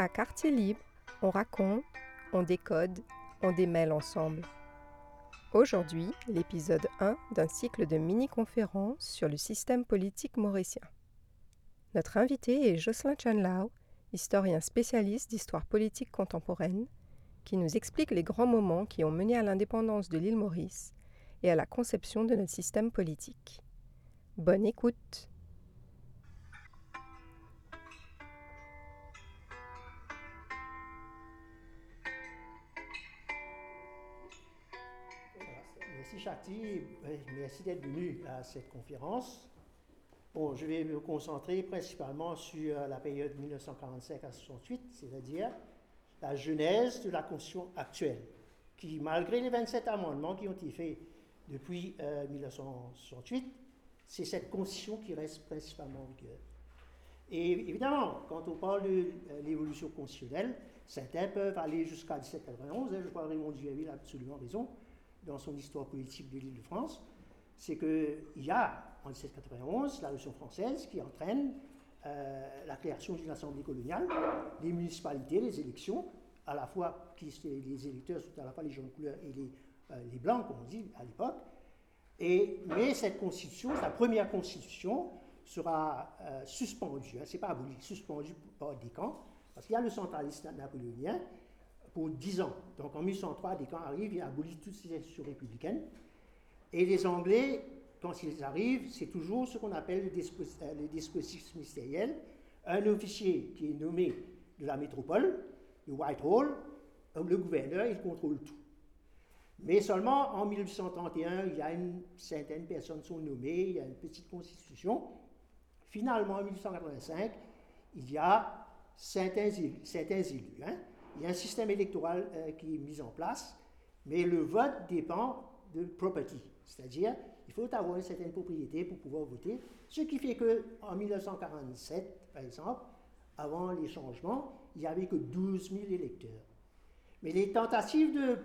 À Quartier Libre, on raconte, on décode, on démêle ensemble. Aujourd'hui, l'épisode 1 d'un cycle de mini-conférences sur le système politique mauricien. Notre invité est Jocelyn Chanlao, historien spécialiste d'histoire politique contemporaine, qui nous explique les grands moments qui ont mené à l'indépendance de l'île Maurice et à la conception de notre système politique. Bonne écoute! Merci d'être venu à cette conférence. Bon, je vais me concentrer principalement sur la période 1945 à 68, c'est-à-dire la genèse de la Constitution actuelle, qui, malgré les 27 amendements qui ont été faits depuis 1968, c'est cette Constitution qui reste principalement en vigueur. Et évidemment, quand on parle de l'évolution constitutionnelle, certains peuvent aller jusqu'à 1791, je crois que Raymond Duvernay a absolument raison, dans son histoire politique de l'île de France, c'est qu'il y a en 1791 la Révolution française qui entraîne euh, la création d'une assemblée coloniale, des municipalités, les élections, à la fois qui, les électeurs sont à la fois les gens de couleur et les, euh, les blancs, comme on dit à l'époque. Et, mais cette constitution, sa première constitution, sera euh, suspendue, hein, c'est pas aboli, suspendue par des camps, parce qu'il y a le centralisme napoléonien, pour 10 ans. Donc en 1803, Descamps arrive, il abolit toutes ces institutions républicaines. Et les Anglais, quand ils arrivent, c'est toujours ce qu'on appelle le, dispositif ministériel. Un officier qui est nommé de la métropole, de Whitehall, le gouverneur, il contrôle tout. Mais seulement en 1831, il y a une certaine personnes sont nommées, il y a une petite constitution. Finalement, en 1885, il y a certains, certains élus. Hein. Il y a un système électoral euh, qui est mis en place, mais le vote dépend de property, c'est-à-dire il faut avoir une certaine propriété pour pouvoir voter, ce qui fait qu'en 1947, par exemple, avant les changements, il n'y avait que 12 000 électeurs. Mais les tentatives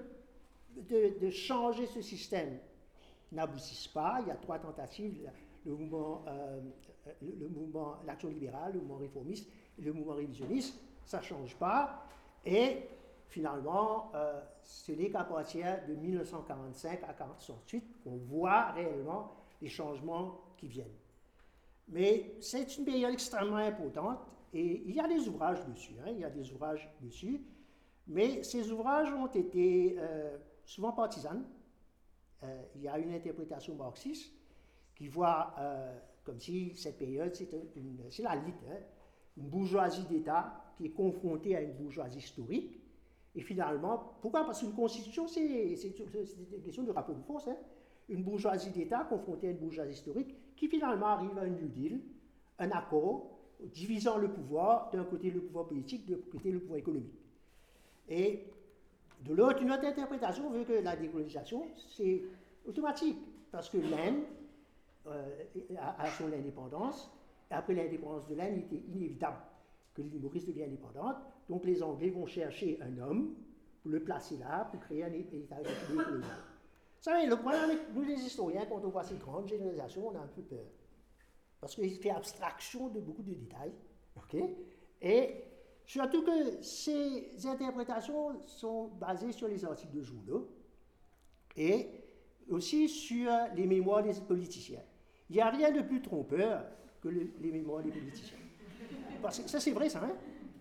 de, de, changer ce système n'aboutissent pas. Il y a trois tentatives, le mouvement, euh, le, mouvement, l'action libérale, le mouvement réformiste le mouvement révisionniste, ça ne change pas. Et finalement, euh, ce n'est qu'à partir de 1945 à 1948 qu'on voit réellement les changements qui viennent. Mais c'est une période extrêmement importante et il y a des ouvrages dessus, hein, il y a des ouvrages dessus, mais ces ouvrages ont été euh, souvent partisans. Euh, il y a une interprétation marxiste qui voit comme si cette période, c'est la lutte, hein, une bourgeoisie d'État qui est confronté à une bourgeoisie historique. Et finalement, pourquoi? Parce qu'une constitution, c'est une question de rapport de force. Hein. Une bourgeoisie d'État confrontée à une bourgeoisie historique qui finalement arrive à un New Deal, un accord divisant le pouvoir, d'un côté le pouvoir politique, de l'autre côté le pouvoir économique. Et de l'autre, une autre interprétation veut que la décolonisation, c'est automatique, parce que l'Inde euh, a, a son indépendance, après l'indépendance de l'Inde, il était inévitable que l'île Maurice devient indépendante. Donc les Anglais vont chercher un homme pour le placer là, pour créer un État colonial. Vous savez, le problème avec nous les historiens, quand on voit ces grandes généralisations, on a un peu peur. Parce qu'il fait abstraction de beaucoup de détails. ok? Et surtout que ces interprétations sont basées sur les articles de journaux et aussi sur les mémoires des politiciens. Il n'y a rien de plus trompeur que les mémoires des politiciens ça c'est vrai ça, hein?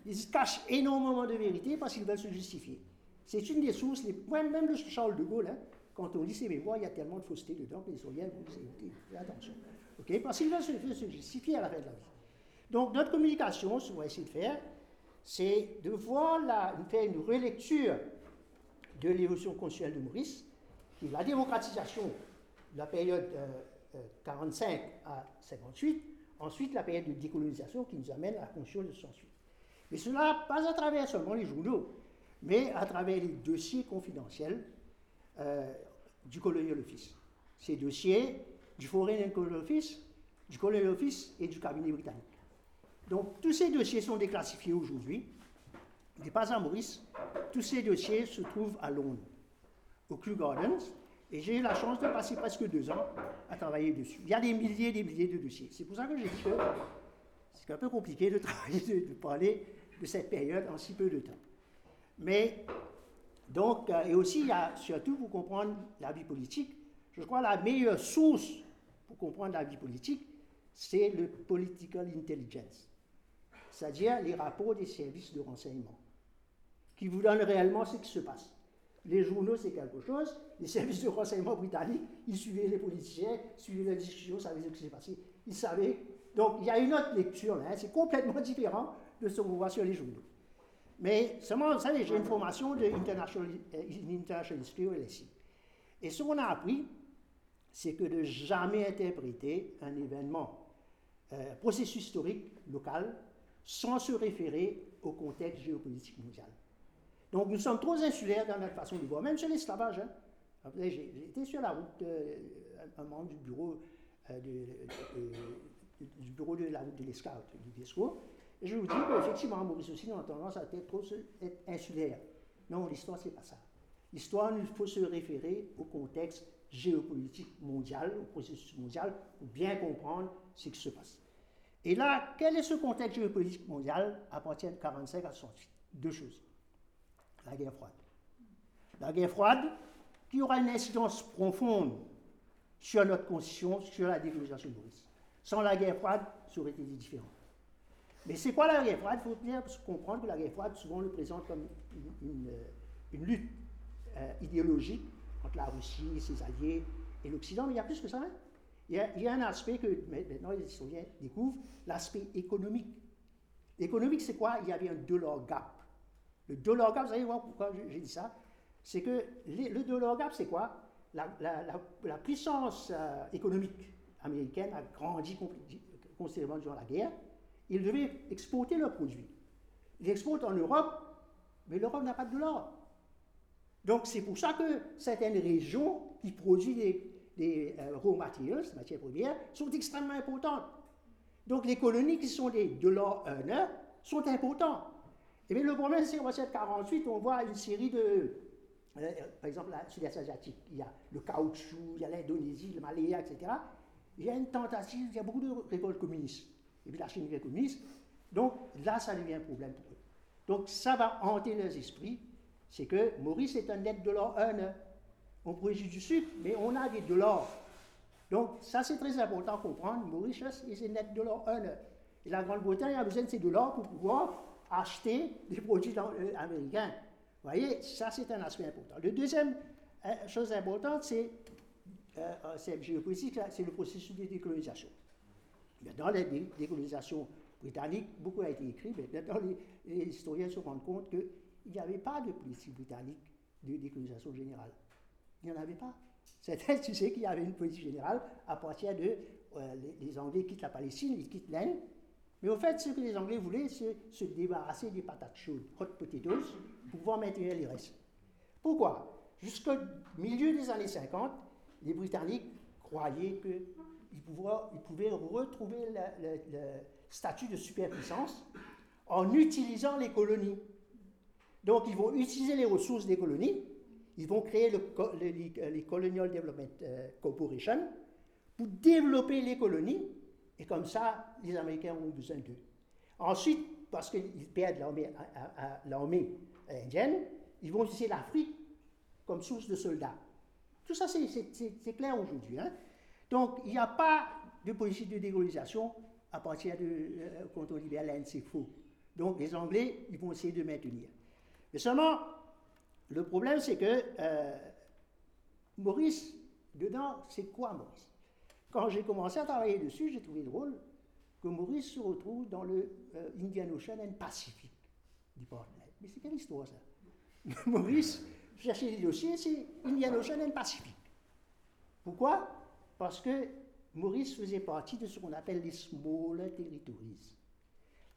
ils cachent énormément de vérité parce qu'ils veulent se justifier. C'est une des sources, les... même le Charles de Gaulle, hein, quand on lit ses mémoires, il y a tellement de fausseté dedans que les historiens vont faites attention. ok? Parce qu'ils veulent se, justifier à la fin de la vie. Donc notre communication, ce qu'on va essayer de faire, c'est de faire une relecture de l'évolution constitutionnelle de Maurice, qui est la démocratisation de la période 45 euh, euh, à 58, Ensuite, la période de décolonisation qui nous amène à la conscience de s'ensuite. Mais cela, pas à travers seulement les journaux, mais à travers les dossiers confidentiels euh, du Colonial Office. Ces dossiers du Foreign Colonial Office, du Colonial Office et du cabinet britannique. Donc, tous ces dossiers sont déclassifiés aujourd'hui. N'est pas à Maurice. Tous ces dossiers se trouvent à Londres, au Kew Gardens, et j'ai eu la chance de passer presque deux ans à travailler dessus. Il y a des milliers et des milliers de dossiers. C'est pour ça que j'ai dit que c'est un peu compliqué de travailler, de, parler de cette période en si peu de temps. Mais, donc, euh, et aussi, il y a, surtout pour comprendre la vie politique, je crois la meilleure source pour comprendre la vie politique, c'est le political intelligence, c'est-à-dire les rapports des services de renseignement, qui vous donnent réellement ce qui se passe. Les journaux, c'est quelque chose, les services de renseignement britanniques, ils suivaient les politiciens, suivaient les discussions, savaient ce qui s'est passé, ils savaient. Donc il y a une autre lecture hein, c'est complètement différent de ce qu'on voit sur les journaux. Mais seulement, savez, j'ai une formation de International, International History au LSI. Et ce qu'on a appris, c'est que de jamais interpréter un événement, euh, processus historique local, sans se référer au contexte géopolitique mondial. Donc nous sommes trop insulaires dans notre façon de voir, même sur l'esclavage. Hein. J'ai été sur la route, euh, un membre du bureau, euh, de, du bureau de la route de l'esclave, du discours, et je vous dis qu'effectivement, Maurice aussi, on a tendance à être trop être insulaire. Non, l'histoire, c'est pas ça. L'histoire, il faut se référer au contexte géopolitique mondial, au processus mondial, pour bien comprendre ce qui se passe. Et là, quel est ce contexte géopolitique mondial à partir de 1945 à 68 Deux choses. La guerre froide. La guerre froide qui aura une incidence profonde sur notre constitution, sur la décolonisation de Maurice. Sans la guerre froide, ça aurait été différent. Mais c'est quoi la guerre froide? Il faut bien comprendre que la guerre froide, souvent, le présente comme une, une, lutte euh, idéologique entre la Russie ses alliés et l'Occident, mais il y a plus que ça. Hein. Il, y a, un aspect que maintenant les historiens découvrent, l'aspect économique. L'économique, c'est quoi? Il y avait un dollar gap. Dollar gap, vous allez voir pourquoi j'ai dit ça? C'est que le dollar gap, c'est quoi? La, puissance euh, économique américaine a grandi considérablement durant la guerre. Ils devaient exporter leurs produits. Ils exportent en Europe, mais l'Europe n'a pas de dollar. Donc c'est pour ça que certaines régions qui produisent des, euh, raw materials, matières premières, sont extrêmement importantes. Donc les colonies qui sont des dollars earners sont importantes. Et bien le problème, c'est qu'en 1948, on voit une série de. Euh, par exemple, la sud-est asiatique, il y a le caoutchouc, il y a l'Indonésie, le Malaya, etc. Il y a une tentative, il y a beaucoup de révoltes communistes. Et puis la Chine devient communiste. Donc là, ça devient un problème pour eux. Donc ça va hanter leurs esprits c'est que Maurice est un net dollar earner. On produit du sucre, mais on a des dollars. Donc, ça, c'est très important à comprendre. Maurice est net dollar earner. Et la Grande-Bretagne a besoin de ces dollars pour pouvoir acheter des produits euh, américains. Vous voyez, ça, c'est un aspect important. Le deuxième euh, chose importante, c'est euh, c'est le processus de décolonisation. Dans la décolonisation britannique, beaucoup a été écrit, mais maintenant les, historiens se rendent compte que il n'y avait pas de politique britannique de décolonisation générale. Il n'y en avait pas. C'était, tu sais, qu'il y avait une politique générale à partir de les, Anglais quittent la Palestine, ils quittent l'Inde. Mais au fait, ce que les Anglais voulaient, c'est se débarrasser des patates chaudes, hot potatoes, pour pouvoir maintenir les restes. Pourquoi? Jusqu'au milieu des années 50, les Britanniques croyaient qu'ils pouvaient, retrouver le statut de superpuissance en utilisant les colonies. Donc, ils vont utiliser les ressources des colonies, ils vont créer le, les, Colonial Development euh, Corporation pour développer les colonies, et comme ça, les Américains ont besoin d'eux. Ensuite, parce qu'ils perdent l'armée indienne, ils vont utiliser l'Afrique comme source de soldats. Tout ça, c'est clair aujourd'hui. Hein. Donc, il n'y a pas de politique de décolonisation à partir de euh, contrôle libéral, c'est faux. Donc, les Anglais, ils vont essayer de maintenir. Mais seulement, le problème, c'est que euh, Maurice, dedans, c'est quoi Maurice? Quand j'ai commencé à travailler dessus, j'ai trouvé drôle que Maurice se retrouve dans le euh, Indian Ocean and Pacific Department. Mais c'est quelle histoire ça? Maurice, chercher les dossiers, c'est Indian Ocean and Pacific. Pourquoi? Parce que Maurice faisait partie de ce qu'on appelle les Smaller Territories.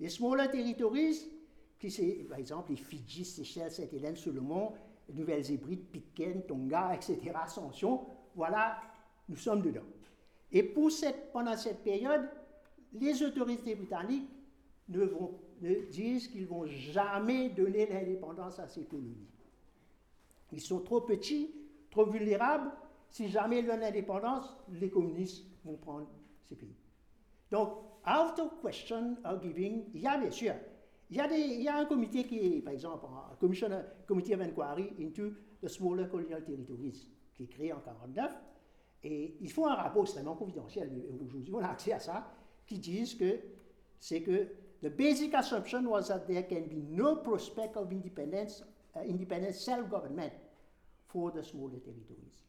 Les Smaller Territories, qui c'est par exemple les Fidji, Seychelles, Sainte-Hélène, Solomon, Nouvelles-Hébrides, Pitcairn, Tonga, etc., Ascension, voilà, nous sommes dedans. Et pendant cette période, les autorités britanniques ne, disent qu'ils ne vont jamais donner l'indépendance à ces colonies. Ils sont trop petits, trop vulnérables. Si jamais ils donnent l'indépendance, les communistes vont prendre ces pays. Donc, out of question of giving, il y a bien sûr Il y, a un comité qui est, par exemple, un comité of inquiry into the smaller colonial territories, qui est créé en 1949. Et ils font un rapport extrêmement confidentiel, aujourd'hui on a accès à ça, qui disent que c'est que the basic assumption was that there can be no prospect of independence, uh, independent self-government for the smaller territories.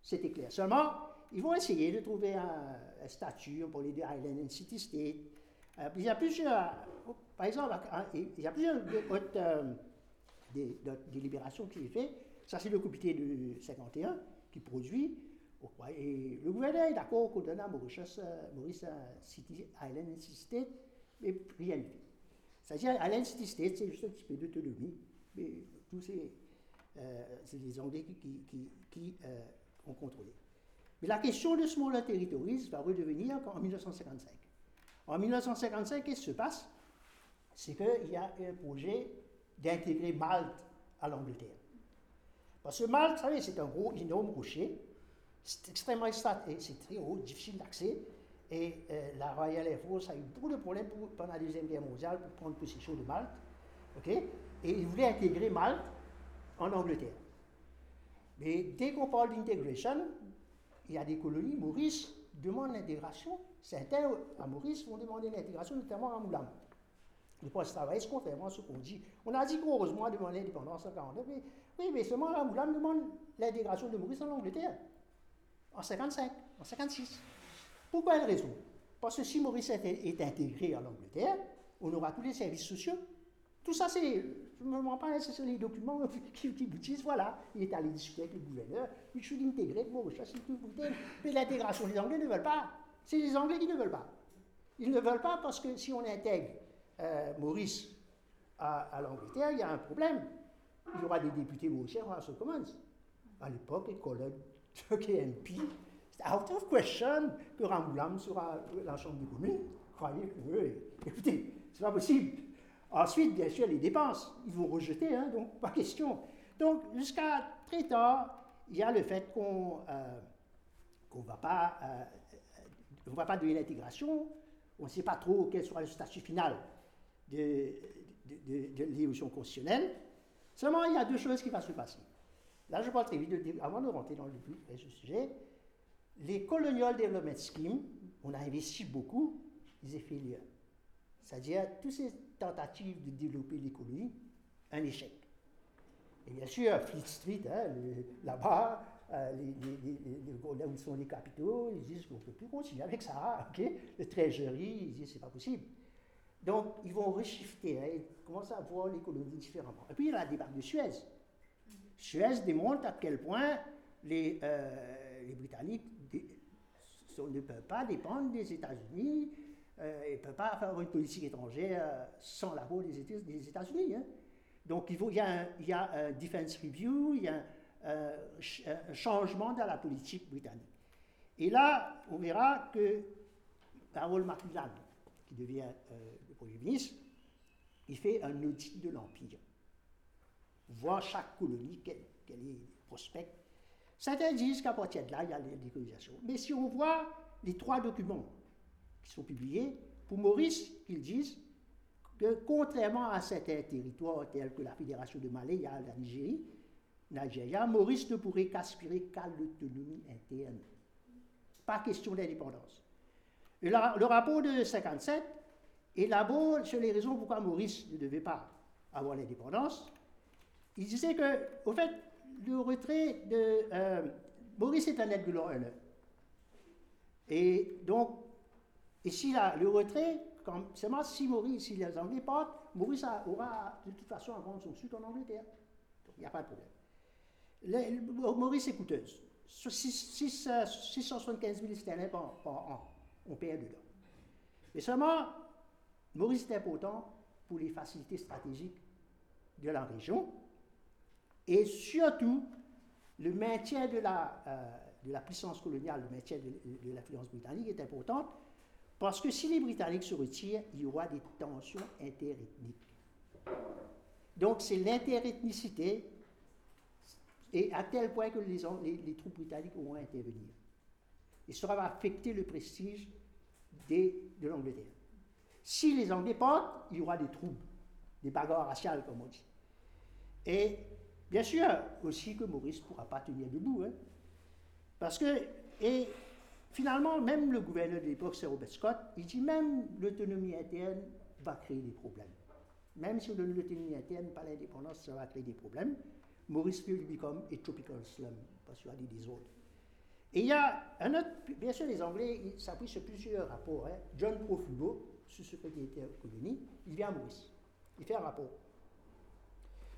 C'était clair. Seulement, ils vont essayer de trouver un, statut pour les Island and City State. Euh, il y a plusieurs, par exemple, il y a plusieurs euh, délibérations qui sont faites. Ça, c'est le comité de 51 qui produit. Et le gouvernement est d'accord qu'on donne à Maurice, euh, Maurice City Island and City State, mais rien ne fait. C'est-à-dire, Island City State, c'est juste un petit peu d'autonomie, mais tous ces, c'est les Anglais qui ont contrôlé. Mais la question de Smaller Territories va redevenir en 1955. En 1955, qu'est-ce qui se passe? C'est qu'il y a un projet d'intégrer Malte à l'Angleterre. Parce que Malte, vous savez, c'est un gros, énorme rocher. C'est extrêmement c'est très haut, difficile d'accès. Et euh, la Royal Air Force a eu beaucoup de problèmes pendant la Deuxième Guerre mondiale pour prendre possession de Malte. ok? Et ils voulaient intégrer Malte en Angleterre. Mais dès qu'on parle d'intégration, il y a des colonies, Maurice demande l'intégration. Certains à Maurice vont demander l'intégration, notamment à Moulam. Le poste travail, contrairement ce qu'on dit. On a dit qu'heureusement demande l'indépendance en 49, mais oui, mais seulement à Moulam demande l'intégration de Maurice en Angleterre, en 55, en 56. Pourquoi quelle raison Parce que si Maurice est intégré en Angleterre, on aura tous les services sociaux. Tout ça, c'est je me mens pas, ce sont les documents qui, vous disent, voilà, il est allé discuter avec le gouverneur, il should integrate Mauritius Mais l'intégration, les Anglais ne veulent pas. C'est les Anglais qui ne veulent pas. Ils ne veulent pas parce que si on intègre euh, Maurice à, l'Angleterre, il y a un problème. Il y aura des députés mauriciens en House of Commons. À l'époque, les collègues de KNP, c'est out of question que Rambouillam sera la Chambre des communes. Croyez que, écoutez, c'est pas possible. Ensuite, bien sûr, les dépenses, ils vont rejeter, hein, donc pas question. Donc, jusqu'à très tard, il y a le fait qu'on euh, ne va, pas, euh, va pas donner l'intégration, on ne sait pas trop quel sera le statut final de, de, de, l'évolution constitutionnelle. Seulement, il y a deux choses qui vont se passer. Là, je parle vite, avant de rentrer dans le sujet. Les Colonial Development Schemes, on a investi beaucoup, ils ont fait c'est-à-dire tous ces tentatives de développer l'économie, un échec. Et bien sûr, Fleet Street, hein, là-bas, euh, là où sont les capitaux, ils disent qu'on ne peut plus continuer avec ça. ok? Le Treasury, ils disent c'est pas possible. Donc, ils vont reshifter, hein, ils commencent à voir l'économie différemment. Et puis, il y a la débarque de Suez. Suez démontre à quel point les, euh, Britanniques ne peuvent pas dépendre des États-Unis euh, il ne peut pas faire une politique étrangère euh, sans l'apport des, États-Unis. Hein. Donc il, y a un, il defense review, il y a un, euh, changement dans la politique britannique. Et là, on verra que Harold Macmillan, qui devient le Premier ministre, il fait un audit de l'Empire. Voir chaque colonie, quel, est le prospect. Certains disent qu'à partir de là, il y a décolonisations. Mais si on voit les trois documents qui sont publiés, pour Maurice, ils disent que contrairement à certains territoires tels que la Fédération de Malaya, la Nigérie, Nigeria, Maurice ne pourrait qu'aspirer qu'à l'autonomie interne. Pas question d'indépendance. Le, le rapport de 57 élabore sur les raisons pourquoi Maurice ne devait pas avoir l'indépendance. Il disait que, au fait, le retrait de. Euh, Maurice est un de Et donc, et si le retrait, seulement si Maurice, si les Anglais partent, Maurice aura de toute façon à vendre son sud en Angleterre. il n'y a pas de problème. Maurice est coûteuse. 675 000 sterling par, an, on paye dedans. Mais seulement, Maurice est important pour les facilités stratégiques de la région et surtout le maintien de la, euh, de la puissance coloniale, le maintien de, de l'influence britannique est important parce que si les Britanniques se retirent, il y aura des tensions interethniques. Donc c'est l'interethnicité, et à tel point que les, les, troupes britanniques vont intervenir. Et ça va affecter le prestige des, de l'Angleterre. Si les Anglais partent, il y aura des troubles des bagarres raciales, comme on dit. Et bien sûr aussi que Maurice ne pourra pas tenir debout. Hein. parce que, et finalement, même le gouverneur de l'époque, c'est Robert Scott, il dit même l'autonomie interne va créer des problèmes. Même si on donne l'autonomie interne, pas l'indépendance, ça va créer des problèmes. Maurice will become a tropical slum, parce qu'il y a des autres. Et il y a un autre, bien sûr, les Anglais s'appuient sur plusieurs rapports. Hein. John Profumo, sous-secrétaire aux colonies, il vient à Maurice. Il fait un rapport.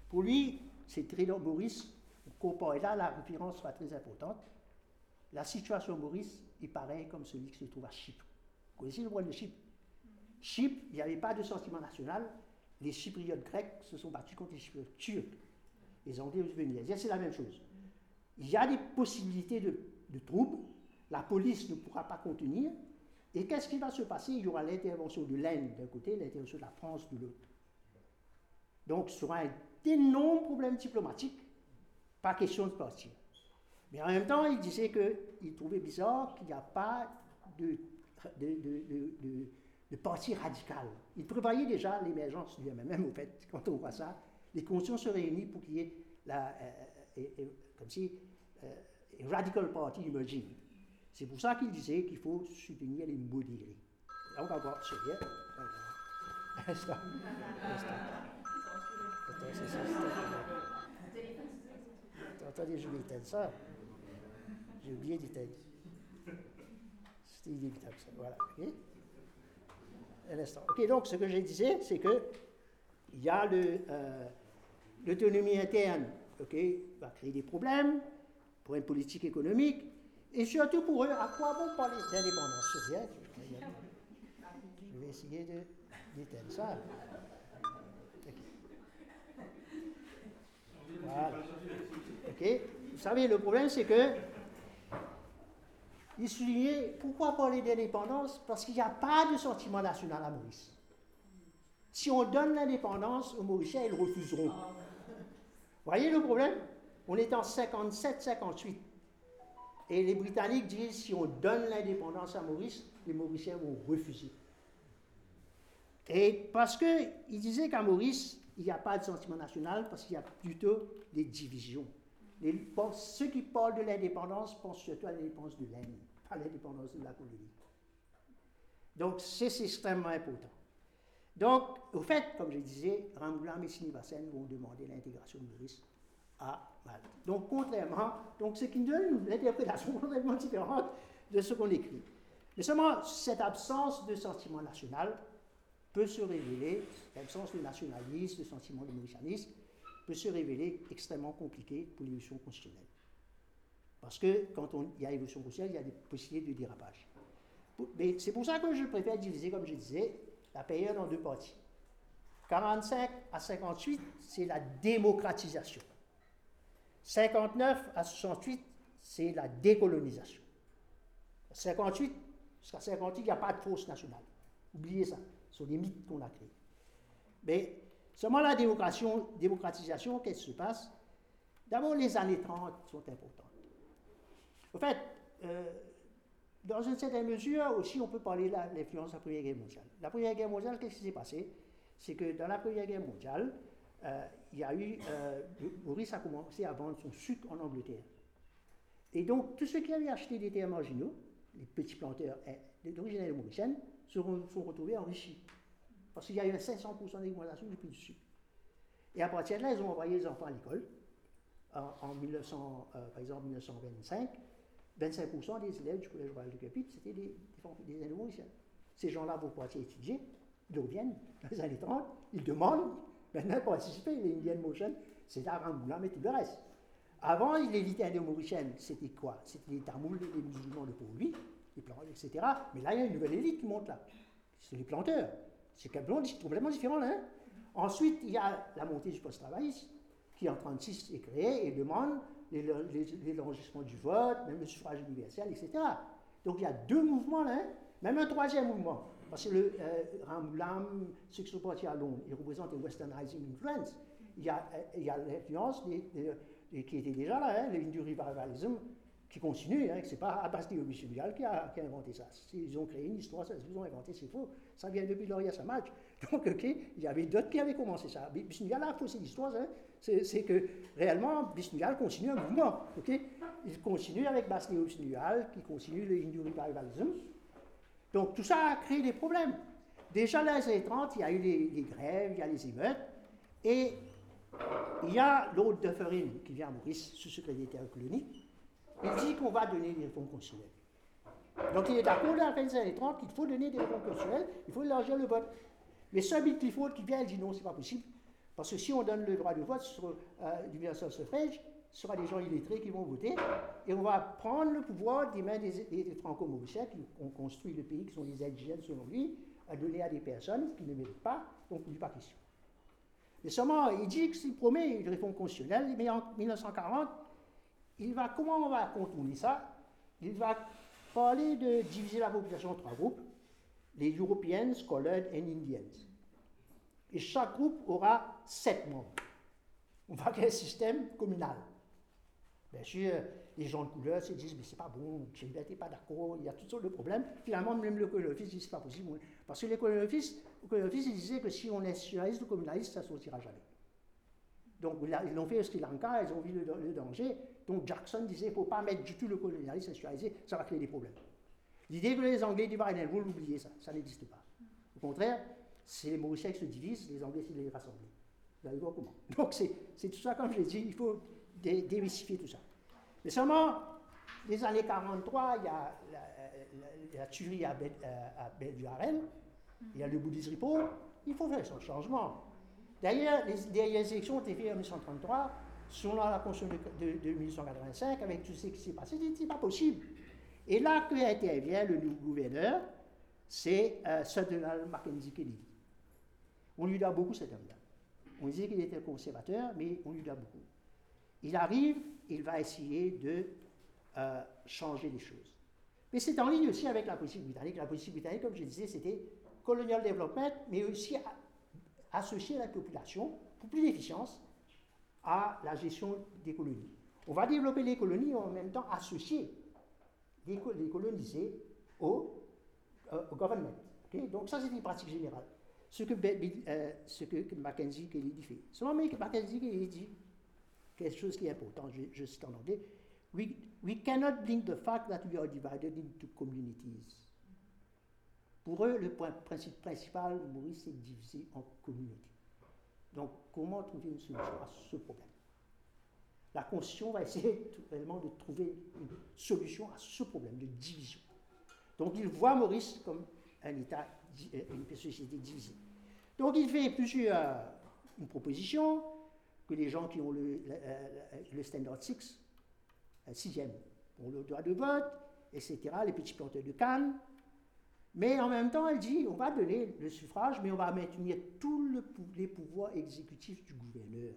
Pour lui, c'est très long. Maurice, et là, la référence sera très importante. La situation Maurice est pareille comme celui qui se trouve à Chypre. Vous connaissez le problème de Chypre? Chypre, il n'y avait pas de sentiment national. Les Chypriotes grecs se sont battus contre les Chypriotes turcs. Les Anglais venir. C'est la même chose. Il y a des possibilités de, troubles. La police ne pourra pas contenir. Et qu'est-ce qui va se passer? Il y aura l'intervention de l'Inde d'un côté, l'intervention de la France de l'autre. Donc, sera un énorme problème diplomatique. Pas question de partir. Mais en même temps, il disait qu'il trouvait bizarre qu'il n'y a pas de, parti radical. Il prévoyait déjà l'émergence du MMM, au fait, quand on voit ça. Les conditions se réunissent pour qu'il y ait la, euh, comme si, euh, radical party emerging. C'est pour ça qu'il disait qu'il faut soutenir les modérés. on va voir ce lien. Attends, Attendez, je vais éteindre ça. J'ai oublié d'éteindre. C'était inévitable ça. Voilà. Un instant. Ok, donc ce que je disais, c'est que il y a euh, l'autonomie interne, ok, va créer des problèmes pour une politique économique. Et surtout pour eux, à quoi bon parler d'indépendance Je vais essayer d'éteindre ça. Vous savez, le problème, c'est que il soulignait pourquoi parler d'indépendance? Parce qu'il n'y a pas de sentiment national à Maurice. Si on donne l'indépendance aux Mauriciens, ils refuseront. Voyez le problème? On est en 57-58. Et les Britanniques disent si on donne l'indépendance à Maurice, les Mauriciens vont refuser. Et parce qu'ils disaient qu'à Maurice, il n'y a pas de sentiment national, parce qu'il y a plutôt des divisions. Ceux qui parlent de l'indépendance pensent surtout à l'indépendance de l'Inde, pas à l'indépendance de la colonie. Donc c'est extrêmement important. Donc, au fait, comme je disais, Rambouillet et Sinivasen vont demander l'intégration de Maurice à Malte. Donc, contrairement, donc ce qui donne une interprétation complètement différente de ce qu'on écrit. Mais seulement, cette absence de sentiment national peut se révéler, l'absence de nationalisme, de sentiment mauricianisme, peut se révéler extrêmement compliqué pour l'évolution constitutionnelle. Parce que quand il y a évolution constitutionnelle, il y a des possibilités de dérapage. Mais c'est pour ça que je préfère diviser, comme je disais, la période en deux parties. 45 à 58, c'est la démocratisation. 59 à 68, c'est la décolonisation. 58, jusqu'à 58, il n'y a pas de force nationale. Oubliez ça. Sont des mythes qu'on a créés. Mais seulement la démocratisation, qu'est-ce qui se passe D'abord, les années 30 sont importantes. En fait, euh, dans une certaine mesure aussi, on peut parler de l'influence de la Première Guerre mondiale. La Première Guerre mondiale, qu'est-ce qui s'est passé? C'est que dans la Première Guerre mondiale, euh, il y a eu, euh, Maurice a commencé à vendre son sucre en Angleterre. Et donc, tous ceux qui avaient acheté des terres marginaux, les petits planteurs d'origine mauricienne, se sont retrouvés enrichis. Parce qu'il y a eu 500% d'augmentation du prix du sucre. Et à partir de là, ils ont envoyé les enfants à l'école. En, 1900, euh, par exemple, 1925, 25% des élèves du Collège Royal de Capit, c'était des, des, des. Ces gens-là vont partir étudier, ils reviennent dans les années 30, ils demandent maintenant pour participer. Les Indian Motion, c'est Aramboula, mais tout le reste. Avant, l'élite indo-mauricienne, c'était quoi? C'était les Tamouls, les musulmans de Pau-Lui, les etc. Mais là, il y a une nouvelle élite qui monte là. C'est les planteurs. C'est complètement différent là. Hein. Ensuite, il y a la montée du post-travaillisme, qui en 1936 est créé et demande l'enregistrement du vote, même le suffrage universel, etc. Donc il y a deux mouvements là, hein. même un troisième mouvement. Parce que le euh, partis à Londres, ils représentent une westernizing influence. Il y a, euh, il l'influence qui était déjà là, hein, du revivalisme, qui continue, hein, c'est pas Abbas Diop qui a, qui a inventé ça. Ils ont créé une histoire, ils ont inventé, c'est faux. Ça vient depuis Lauria Samaj. Donc, ok, il y avait d'autres qui avaient commencé ça. Bisnual a faussé l'histoire, hein, c'est que réellement, Bisnual continue un mouvement. ok Il continue avec Basneo Bisnual, qui continue le Hindu Revivalism. Donc, tout ça a créé des problèmes. Déjà, dans les années 30, il y a eu les, grèves, il y a les émeutes, et il y a l'autre de qui vient à Maurice, sous-secrétaire colonie, il dit qu'on va donner des réformes constitutionnelles. Donc il est d'accord dans la fin des années 30 qu'il faut donner des réformes constitutionnelles, il faut élargir le vote. Mais ce Bill Clifford qui vient, il dit non, c'est pas possible. Parce que si on donne le droit de vote sur euh, l'universal suffrage, ce sera des gens illettrés qui vont voter, et on va prendre le pouvoir des mains des, des, franco-mauriciens qui ont construit le pays, qui sont les indigènes selon lui, à donner à des personnes qui ne méritent pas, donc il n'est pas question. Mais seulement, il dit qu'il promet une réforme constitutionnelle, mais en 1940, il va, comment on va contourner ça? Il va parler de diviser la population en trois groupes, les Europeans, Colored et Indians. Et chaque groupe aura sept membres. On va créer un système communal. Bien sûr, les gens de couleur se disent, mais c'est pas bon, Gilbert n'est pas d'accord, il y a toutes sortes de problèmes. Finalement, même le colonel-office dit, c'est pas possible. Parce que les il disait que si on est socialiste ou communaliste, ça ne sortira jamais. Donc, ils l'ont fait au Sri Lanka, ils ont vu le, danger. Donc, Jackson disait, il ne faut pas mettre du tout le colonialisme nationalisé, ça va créer des problèmes. L'idée que les Anglais du Barren vous l'oubliez ça, ça n'existe pas. Au contraire, c'est les Mauriciens se divisent, les Anglais, c'est les rassembler. Vous allez voir comment. Donc, c'est tout ça, comme je l'ai dit, il faut démystifier tout ça. Mais seulement, les années 43, il y a la, tuerie à, Bel, à, il y a le bouddhisme Ripo, il faut faire son changement. D'ailleurs, les dernières élections ont été faites en 1933, selon la Constitution de, 1885, avec tout ce qui s'est passé, c'est pas possible. Et là que intervient le nouveau gouverneur, c'est euh, Donald Mackenzie Kennedy. On lui doit beaucoup cet homme-là. On disait qu'il était conservateur, mais on lui doit beaucoup. Il arrive, il va essayer de euh, changer les choses. Mais c'est en ligne aussi avec la politique britannique. La politique britannique, comme je disais, c'était colonial development, mais aussi associer la population, pour plus d'efficience, à la gestion des colonies. On va développer les colonies en même temps associer les, colonisés au, euh, gouvernement. Donc ça, c'est une pratique générale. Ce que, euh, ce que Mackenzie Kennedy fait. Seulement, Mackenzie Kennedy dit quelque chose qui est important, je, je cite en anglais, we, cannot blink the fact that we are divided into communities. Pour eux, le point principal, Maurice, c'est diviser en communautés. Donc, comment trouver une solution à ce problème? La Constitution va essayer réellement de trouver une solution à ce problème de division. Donc, il voit Maurice comme un État, euh, une société divisée. Donc, il fait plusieurs une proposition que les gens qui ont le, le, standard 6, un sixième, ont le droit de vote, etc., les petits planteurs de canne, mais en même temps, elle dit, on va donner le suffrage, mais on va maintenir tous les pouvoirs exécutifs du gouverneur.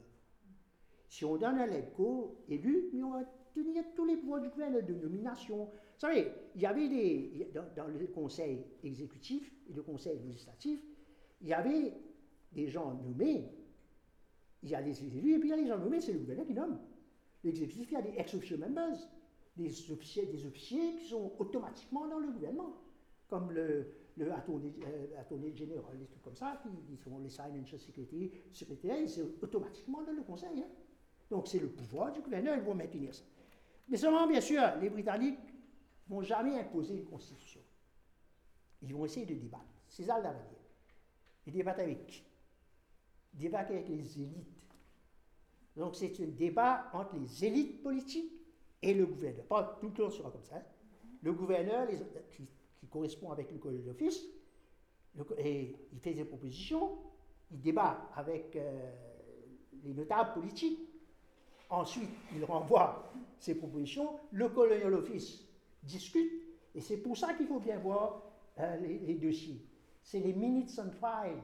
Si on donne un LEDCO élu, mais on va tenir tous les pouvoirs du gouverneur de nomination. Vous savez, il y avait dans, le conseil exécutif et le conseil législatif, il y avait des gens nommés, il y a les élus, et puis il y a les gens nommés, c'est le gouverneur qui nomme. L'exécutif, il y a des ex-official members, des officiers, des officiers qui sont automatiquement dans le gouvernement comme le, le euh, général, des trucs comme ça, qui, sont les financial secretary, secrétaires, c'est automatiquement dans le conseil. Hein. Donc c'est le pouvoir du gouverneur, ils vont maintenir ça. Mais seulement, bien sûr, les Britanniques vont jamais imposer une constitution. Ils vont essayer de débattre. C'est ça la manière. Ils débattent avec qui? Ils débattent avec les élites. Donc c'est un débat entre les élites politiques et le gouverneur. Pas tout le temps sera comme ça. Hein. Le gouverneur, les, correspond avec le collège d'office, et il fait des propositions, il débat avec euh, les notables politiques, ensuite il renvoie ses propositions, le colonial office discute, et c'est pour ça qu'il faut bien voir euh, les, dossiers. C'est les minutes on file.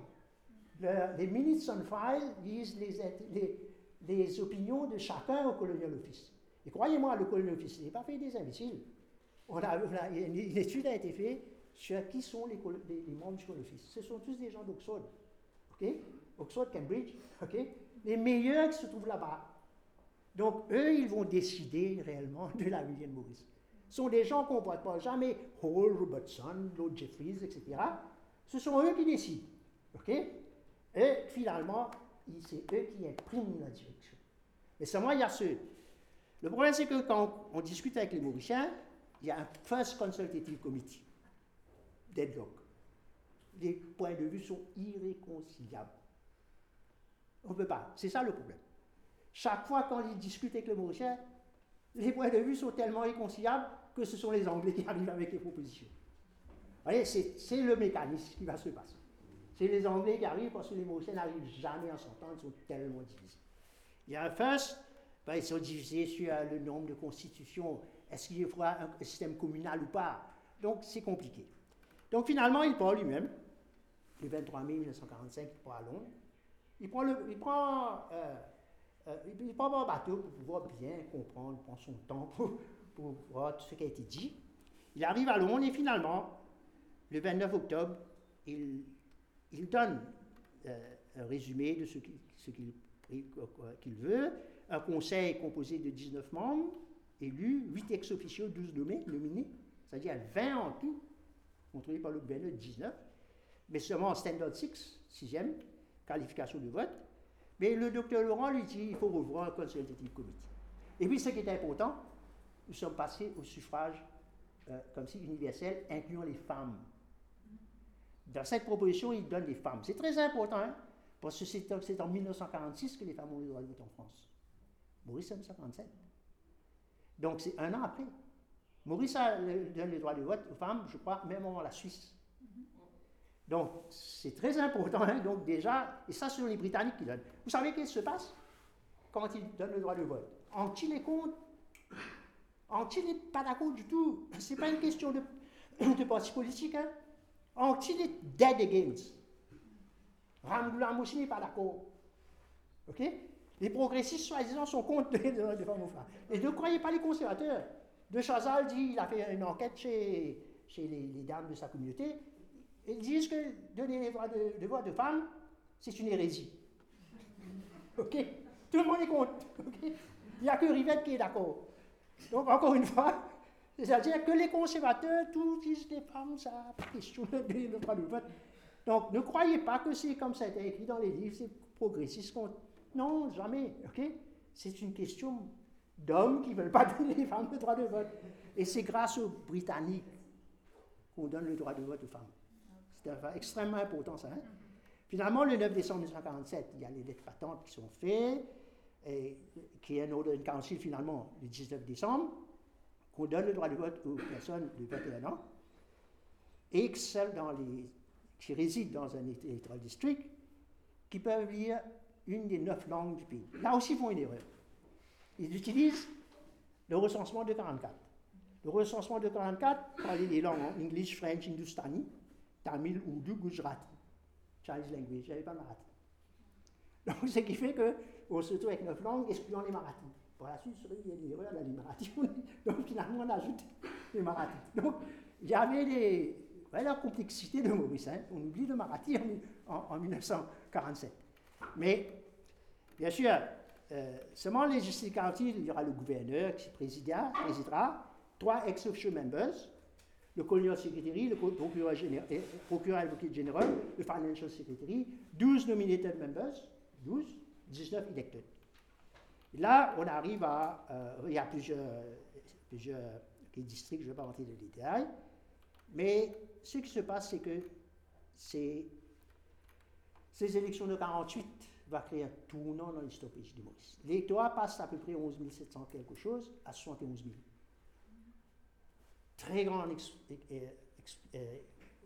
les minutes on file disent les, les, opinions de chacun au colonial office. Et croyez-moi, le colonial office n'est pas fait des imbéciles une étude a été faite sur qui sont les, membres du Office. Ce sont tous des gens d'Oxford. ok? Oxford, Cambridge, ok? Les meilleurs qui se trouvent là-bas. Donc, eux, ils vont décider réellement de la vie de Maurice. Ce sont des gens qu'on ne voit pas jamais, Hall, Robertson, Lord Jeffries, etc. Ce sont eux qui décident. OK? Et finalement, c'est eux qui impriment la direction. Mais seulement, il y a ceux. Le problème, c'est que quand on discute avec les Mauriciens, il y a un First Consultative Committee, deadlock. Les points de vue sont irréconciliables. On ne peut pas. C'est ça le problème. Chaque fois qu'on discute avec les Mauriciens, les points de vue sont tellement irréconciliables que ce sont les Anglais qui arrivent avec les propositions. Vous voyez, c'est le mécanisme qui va se passer. C'est les Anglais qui arrivent parce que les Mauriciens n'arrivent jamais à s'entendre, ils sont tellement divisés. Il y a un first, ben, ils sont divisés sur le nombre de constitutions. Est-ce qu'il aura un, système communal ou pas? Donc c'est compliqué. Donc finalement, il prend lui-même, le 23 mai 1945, il prend à Londres. Il prend, il prend, euh, euh, il prend un bateau pour pouvoir bien comprendre, prend son temps pour, pour voir tout ce qui a été dit. Il arrive à Londres et finalement, le 29 octobre, il, il donne euh, un résumé de ce qu'il veut, un conseil composé de 19 membres élus, 8 ex-officiaux, 12 nommés, nominés, c'est-à-dire 20 en tout, contrôlés par le gouverneur 19, mais seulement Standard 6, 6e, qualification de vote. Mais le docteur Laurent lui dit il faut revoir un consultative committee. Et puis ce qui est important, nous sommes passés au suffrage euh, comme si universel, incluant les femmes. Dans cette proposition, il donne les femmes. C'est très important, hein, parce que c'est en 1946 que les femmes ont le droit de vote en France. Maurice en 1947. Donc c'est un an après. Maurice a donne le droit de vote aux femmes, je crois, même en la Suisse. Donc c'est très important, hein, donc déjà, et ça ce sont les Britanniques qui donnent. Vous savez qu'est-ce qui se passe quand ils donnent le droit de vote? En les compte Antil n'est pas d'accord du tout. Ce n'est pas une question de, parti politique. Hein. Antil est dead against. Ramboula Moussi n'est pas d'accord. OK? Les progressistes, soi-disant, sont contre les femmes aux femmes. Et ne croyez pas les conservateurs. De Chazal dit il a fait une enquête chez, chez les, dames de sa communauté. Ils disent que donner les droits de, de voix de femmes, c'est une hérésie. OK? Tout le monde est contre. Il n'y a que Rivette qui est d'accord. Donc, encore une fois, c'est-à-dire que les conservateurs, tous disent les femmes, ça, question de droit de vote. Donc, ne croyez pas que c'est comme ça a été écrit dans les livres, c'est progressiste. Non, jamais. c'est une question d'hommes qui ne veulent pas donner les femmes le droit de vote. Et c'est grâce aux Britanniques qu'on donne le droit de vote aux femmes. C'est extrêmement important, ça. Hein? Finalement, le 9 décembre 1947, il y a les lettres patentes qui sont faites qui est un ordre de council finalement le 19 décembre, qu'on donne le droit de vote aux personnes de 21 ans, et que celles qui résident dans un electoral district, qui peuvent lire une des neuf langues du pays. Là aussi, ils font une erreur. Ils utilisent le recensement de 44. Le recensement de 44 parlait des langues en English, French, Hindustani, Tamil, Urdu, Gujarati. Chinese language, j'avais pas marathi. Donc, ce qui fait que on se retrouve avec neuf langues, excluant les marathis. Pour la suite, il y a une erreur dans les marathis. Donc finalement, on ajoute les marathis. Donc il y avait la complexité de Maurice. Hein. On oublie le marathi en, 1947. Mais, bien sûr, euh, seulement les justificatives, il y aura le gouverneur qui présidera, présidera trois ex-officio members, le colonial secretary, le procureur, général, euh, général, le financial secretary, 12 nominated members, 12, 19 électeurs. Là, on arrive à. Euh, il y a plusieurs, plusieurs districts, je ne vais pas rentrer dans les détails. Mais ce qui se passe, c'est que ces, ces élections de 48 vont créer un tournant dans l'histoire du Maurice. L'électorat passe à peu près 11 700 quelque chose à 71 000. Très grande euh,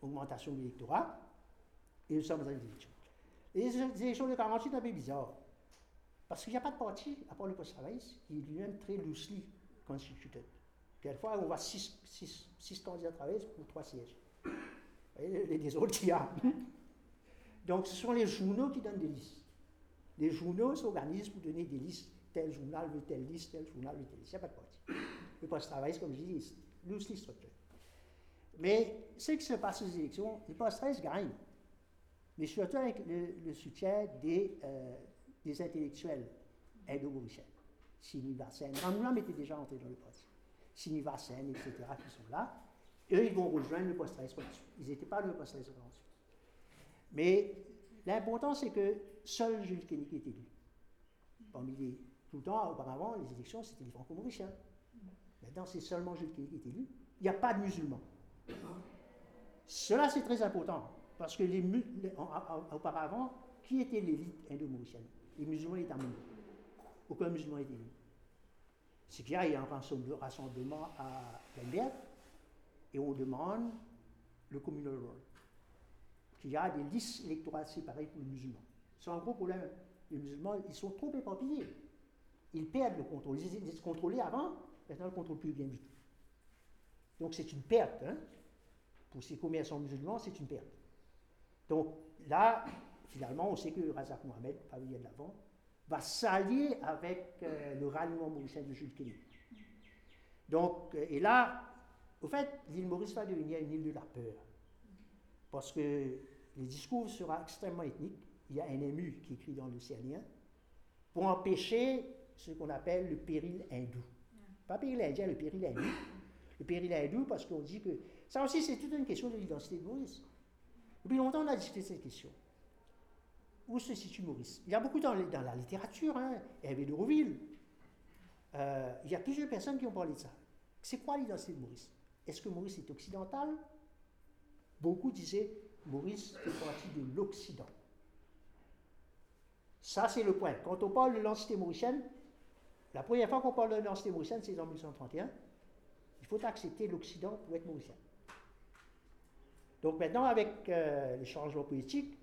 augmentation de l'électorat. Et nous sommes dans une élection. Les élections de 48 sont un peu bizarres. Parce qu'il n'y a pas de parti, à part le post travailliste, qui est lui-même très loosely constitué. Quelquefois, on voit six, six, six candidats travaillistes pour trois sièges. Vous voyez, les, autres, il y a. Donc, ce sont les journaux qui donnent des listes. Les journaux s'organisent pour donner des listes. Tel journal veut telle liste, tel journal veut telle liste. Il n'y a pas de parti. Le post travailliste, comme je dis, est loosely structuré. Mais ce qui se passe aux élections, les post travaillistes gagnent. Mais surtout avec le, soutien des. Euh, des intellectuels indo-mauriciens. Ramoulam était déjà entré dans le parti. Sinivasen, etc., qui sont là. Eux, ils vont rejoindre le post 13 Ils n'étaient pas le post 13 ensuite. Mais l'important, c'est que seul Jules Koenig est élu. Parmi les, tout le temps, auparavant, les élections, c'était les franco-mauriciens. Maintenant, c'est seulement Jules Koenig qui est élu. Il n'y a pas de musulmans. Cela, c'est très important, parce que auparavant, qui était l'élite indo-mauricienne? Les musulmans étaient amenés. Aucun musulman n'était élu. C'est qu'il y a un rassemblement à Lemberg, et on demande le communal role. Qu'il y a des listes électorales séparées pour les musulmans. C'est un gros problème. Les musulmans, ils sont trop éparpillés. Ils perdent le contrôle. Ils étaient contrôlés avant, maintenant ils ne contrôlent plus bien du tout. Donc c'est une perte. Hein. Pour ces commerçants musulmans, c'est une perte. Donc là, finalement, on sait que Razak Mohamed, pavillon de l'avant, va s'allier avec euh, le ralliement mauricien de Jules Kelly. Donc, euh, et là, au fait, l'île Maurice va devenir une île de la peur. Parce que le discours sera extrêmement ethnique. Il y a un ému qui écrit dans l'Océanien pour empêcher ce qu'on appelle le péril hindou. Pas péril indien, le péril hindou. Le péril hindou parce qu'on dit que ça aussi, c'est toute une question de l'identité de Maurice. Depuis longtemps, on a discuté cette question. Où se situe Maurice? Il y a beaucoup dans, dans la littérature, hein, Hervé de Rouville. Euh, il y a plusieurs personnes qui ont parlé de ça. C'est quoi l'identité de Maurice? Est-ce que Maurice est occidental? Beaucoup disaient Maurice fait partie de l'Occident. Ça, c'est le point. Quand on parle de l'entité mauricienne, la première fois qu'on parle de l'entité mauricienne, c'est en 1931. Il faut accepter l'Occident pour être mauricien. Donc maintenant, avec euh, les changements politiques,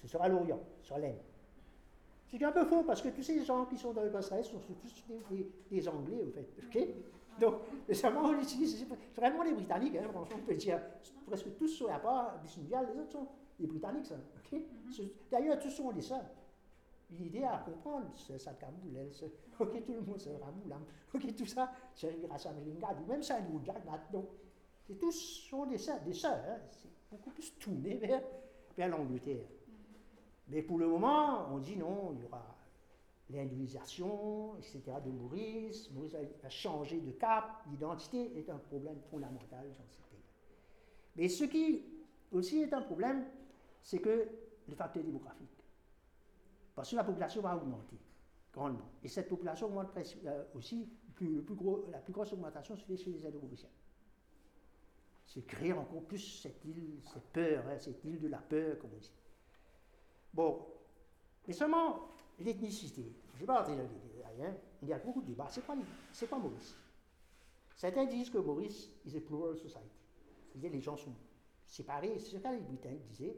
ce sera l'Orient, ce sera l'Inde. C'est un peu faux parce que tous ces gens qui sont dans le passage sont tous des, Anglais, en fait. ok? Donc, récemment, on utilise vraiment les Britanniques, hein, franchement, on peut dire presque tous sont à part Bismuvial, les autres sont les Britanniques, ça. Mm-hmm. D'ailleurs, tous sont des seuls. L'idée à comprendre, c'est ça, Kaboul, ok, tout le monde, c'est Ramoul, ok, tout ça, c'est grâce à même ça, nous, Jack, donc, c'est tous sont des sœurs, des sœurs hein. c'est beaucoup plus tourné vers, vers l'Angleterre. Mais pour le moment, on dit non, il y aura l'hindouisation, etc., de Maurice. Maurice a, changé de cap. L'identité est un problème fondamental dans ce pays. Mais ce qui aussi est un problème, c'est que le facteur démographique. Parce que la population va augmenter grandement. Et cette population augmente euh, aussi, la plus grosse augmentation se fait chez les indo c'est créer encore plus cette île, cette peur, hein, cette île de la peur, comme on dit. Bon, mais seulement l'ethnicité. Je ne vais pas rentrer dans les détails, hein. il y a beaucoup de débats. C'est quoi, quoi Maurice Certains disent que Maurice is a plural society. Les gens sont séparés, c'est ce que les Britanniques disaient,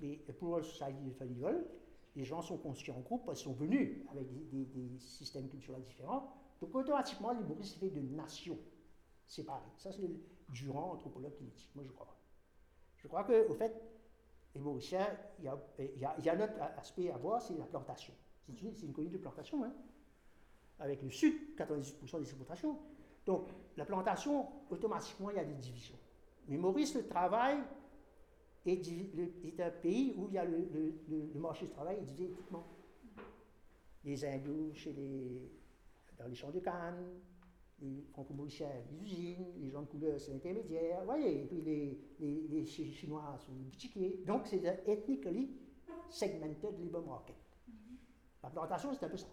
mais a plural society de Falivol, les gens sont construits en groupe parce qu'ils sont venus avec des, systèmes culturels différents. Donc automatiquement, les Maurice fait de nations séparées. Ça, c'est Durand, anthropologue clinique. Moi, je crois Je crois qu'au fait, les Mauriciens, il, y a, un autre aspect à voir, c'est la plantation. C'est une, colonie de plantation, hein, avec le sud, 98% des exploitations. Donc, la plantation, automatiquement, il y a des divisions. Mais Maurice, le travail est, un pays où il y a le, marché du travail est divisé éthiquement. Les hindous chez les, dans les champs de canne, les franco-mauriciens, les usines, les gens de couleur, c'est intermédiaire, vous voyez, et puis les, les, les Chinois sont les boutiquiers. Donc c'est un ethnically segmented labor market. La plantation, c'est un peu ça.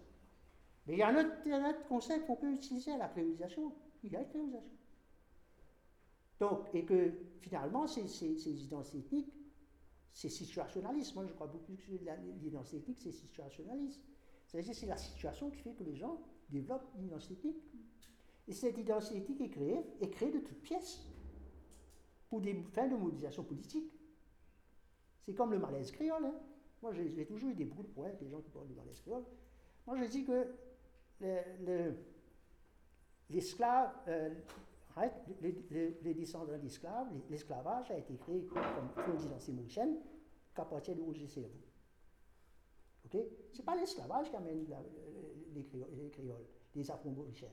Mais il y a un autre, concept qu'on peut utiliser à la créolisation. Il y a une créolisation. Donc, et que finalement, ces, ces, ces identités ethniques, c'est situationnaliste. Moi, je crois beaucoup que l'identité ethnique, c'est situationnaliste. C'est la situation qui fait que les gens développent une identité ethnique. Et cette identité éthique est créée, est créée de toutes pièces pour des fins de mobilisation politique. C'est comme le malaise créole. Hein. Moi, j'ai toujours eu des beaucoup de problèmes avec les gens qui parlent malaise créole. Moi, je dis que l'esclave, euh, les, descendants d'esclaves, l'esclavage a été créé comme, comme l'identité mauricienne qu'à partir de Roger Cerveau. Ce n'est pas l'esclavage qui amène les, créoles, les afro-mauriciens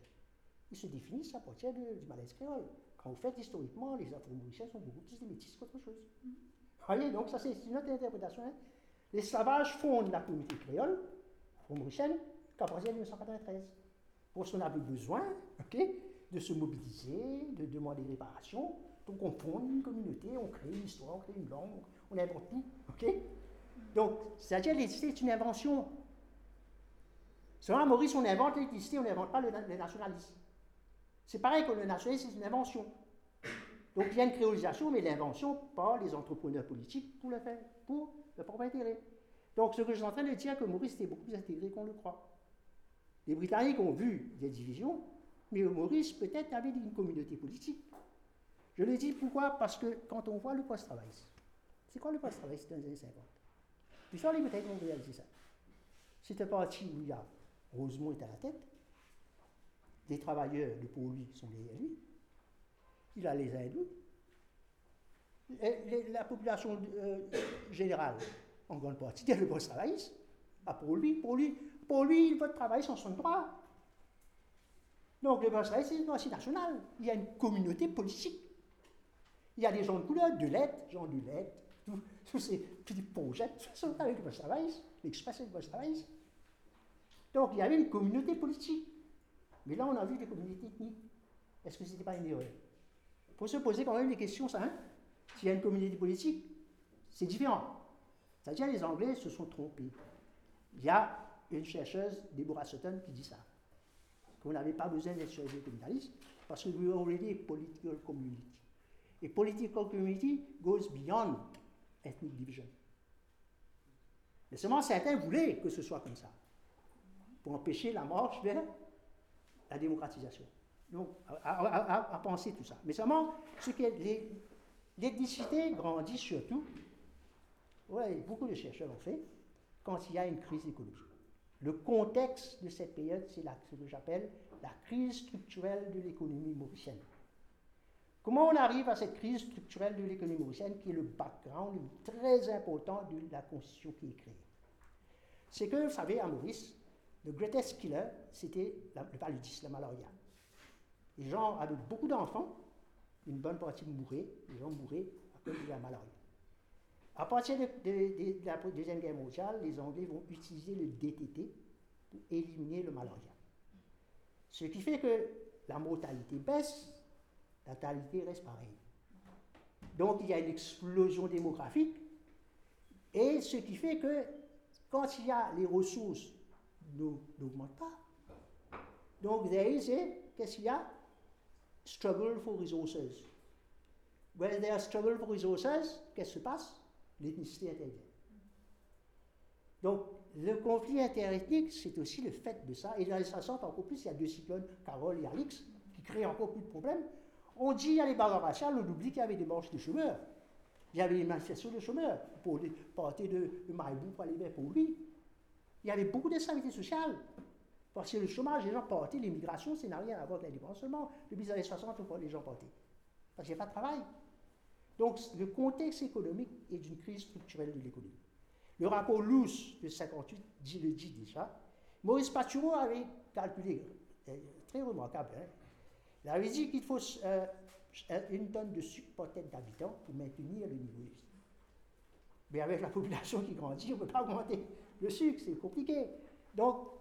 ils se définissent à partir du malaise créole. Quand vous faites historiquement, les afro-mauriciens sont beaucoup plus des métis qu'autre chose. Vous voyez, donc ça c'est une autre interprétation. Hein. L'esclavage fonde la communauté créole, afro-mauricienne, de 1993. Parce qu'on avait besoin de se mobiliser, de demander réparation. Donc on fonde une communauté, on crée une histoire, on crée une langue, on invente tout. Donc, c'est-à-dire l'électricité est une invention. Selon Maurice, on invente l'électricité, on n'invente pas le, nationalisme. C'est pareil que le nationalisme, c'est une invention. Donc il y a une créolisation, mais l'invention par les entrepreneurs politiques pour le faire, pour le propre intérêt. Donc ce que je suis en train de dire, que Maurice était beaucoup plus intégré qu'on le croit. Les Britanniques ont vu des divisions, mais Maurice peut-être avait une communauté politique. Je le dis pourquoi? Parce que quand on voit le post-travail, c'est quoi le post-travail? Dans les années 50 L'histoire les Britanniques ont réalisé ça. C'est un parti où il y a Rosemont est à la tête, des travailleurs de pour lui sont derrière lui, il a les hindous, la population euh, générale, en grande partie, le post-travailliste. Ah, pour lui, pour lui, pour lui, il veut travailler sans son droit. Donc le post-travailliste, c'est aussi national. Il y a une communauté politique. Il y a des gens de couleur, de lettres, gens de lettres, tous ces petits projets, sont avec le post-travailliste, l'expression du post-travailliste. Donc il y avait une communauté politique. Mais là, on a vu des communautés ethniques. Est-ce que ce n'était pas une erreur? Il faut se poser quand même des questions, ça. Hein? S'il y a une communauté politique, c'est différent. C'est-à-dire les Anglais se sont trompés. Il y a une chercheuse, Deborah Sutton, qui dit ça. Qu'on n'avait pas besoin d'être chercheur communaliste parce que we already a political community. Et political community goes beyond ethnic division. Mais seulement certains voulaient que ce soit comme ça, pour empêcher la marche vers la démocratisation. Donc, à, penser tout ça. Mais seulement, ce que l'ethnicité grandit surtout, ouais, beaucoup de chercheurs l'ont fait, quand il y a une crise économique. Le contexte de cette période, c'est ce que j'appelle la crise structurelle de l'économie mauricienne. Comment on arrive à cette crise structurelle de l'économie mauricienne qui est le background très important de la constitution qui est créée? C'est que, vous savez, à Maurice, le greatest killer, c'était le paludisme, la malaria. Les gens avaient beaucoup d'enfants, une bonne partie mouraient, les gens mouraient à cause de la malaria. À partir de, la Deuxième Guerre mondiale, les Anglais vont utiliser le DTT pour éliminer le malaria. Ce qui fait que la mortalité baisse, la natalité reste pareille. Donc il y a une explosion démographique, et ce qui fait que quand il y a les ressources n'augmente pas. Donc, a, qu'est-ce qu'il y a? Struggle for resources. When there is struggle for resources, qu'est-ce qui se passe? L'ethnicité intervient. Donc, le conflit interethnique, c'est aussi le fait de ça. Et dans les 60, encore plus, il y a deux cyclones, Carole et Alix, qui créent encore plus de problèmes. On dit, il y a les barres raciales, on oublie qu'il y avait des marches de chômeurs. Il y avait des manifestations de chômeurs pour partir de, de Maïbou pour aller vers pour lui il y avait beaucoup d'instabilité sociale. Parce que le chômage, les gens partaient, l'immigration, ça n'a rien à voir avec l'indépendance seulement. Depuis les années 60, les gens partaient. Parce qu'il n'y a pas de travail. Donc, le contexte économique est d'une crise structurelle de l'économie. Le rapport Luce de 58 dit, le dit déjà. Maurice Patureau avait calculé, euh, très remarquable, hein. il avait dit qu'il faut euh, une tonne de sucre par tête d'habitant pour maintenir le niveau de vie. Mais avec la population qui grandit, on ne peut pas augmenter le sucre, c'est compliqué. Donc,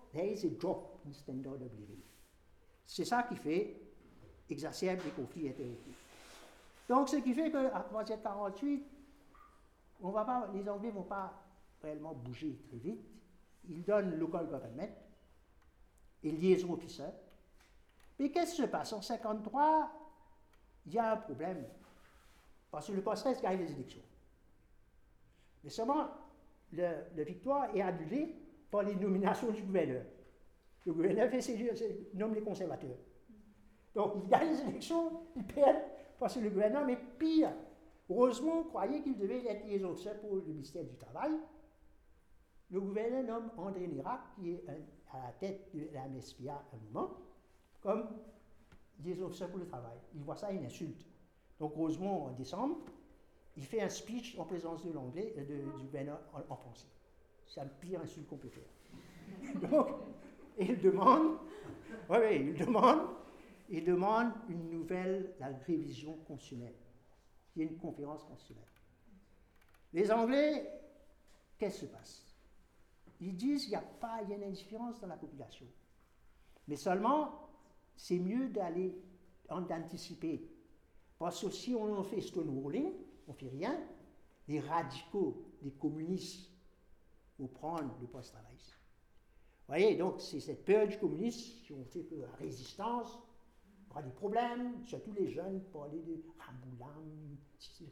drop standard of living. C'est ça qui fait exacerbe les conflits interethniques. Donc, ce qui fait qu'à partir de 1948, on va pas, les Anglais ne vont pas réellement bouger très vite. Ils donnent local government et liaison officer. Mais qu'est-ce qui se passe? En 1953, il y a un problème. Parce que le post gagne les élections. Mais seulement, la victoire est annulée par les nominations du gouverneur. Le gouverneur fait ses, nomme les conservateurs. Donc il gagne les élections, il perd parce que le gouvernement, mais pire, heureusement, croyait qu'il devait être liaison pour le ministère du Travail. Le gouverneur nomme André Nérac, qui est à la tête de la MSPA à un moment, comme liaison pour le travail. Il voit ça une insulte. Donc heureusement, en décembre, il fait un speech en présence de l'anglais, euh, du gouverneur en, français. C'est un pire insulte qu'on peut faire. Donc, il demande, ouais, il demande, il demande une nouvelle, la révision constitutionnelle. Il y a une conférence constitutionnelle. Les Anglais, qu'est-ce qui se passe? Ils disent qu'il n'y a pas, il y a une indifférence dans la population. Mais seulement, c'est mieux d'aller d'anticiper. Parce que si on fait stonewalling, on ne fait rien, les radicaux, les communistes vont prendre le post-travail. Vous voyez, donc c'est cette purge communiste qui ont fait que la résistance aura des problèmes, surtout les jeunes, pour aller de Ramboulam,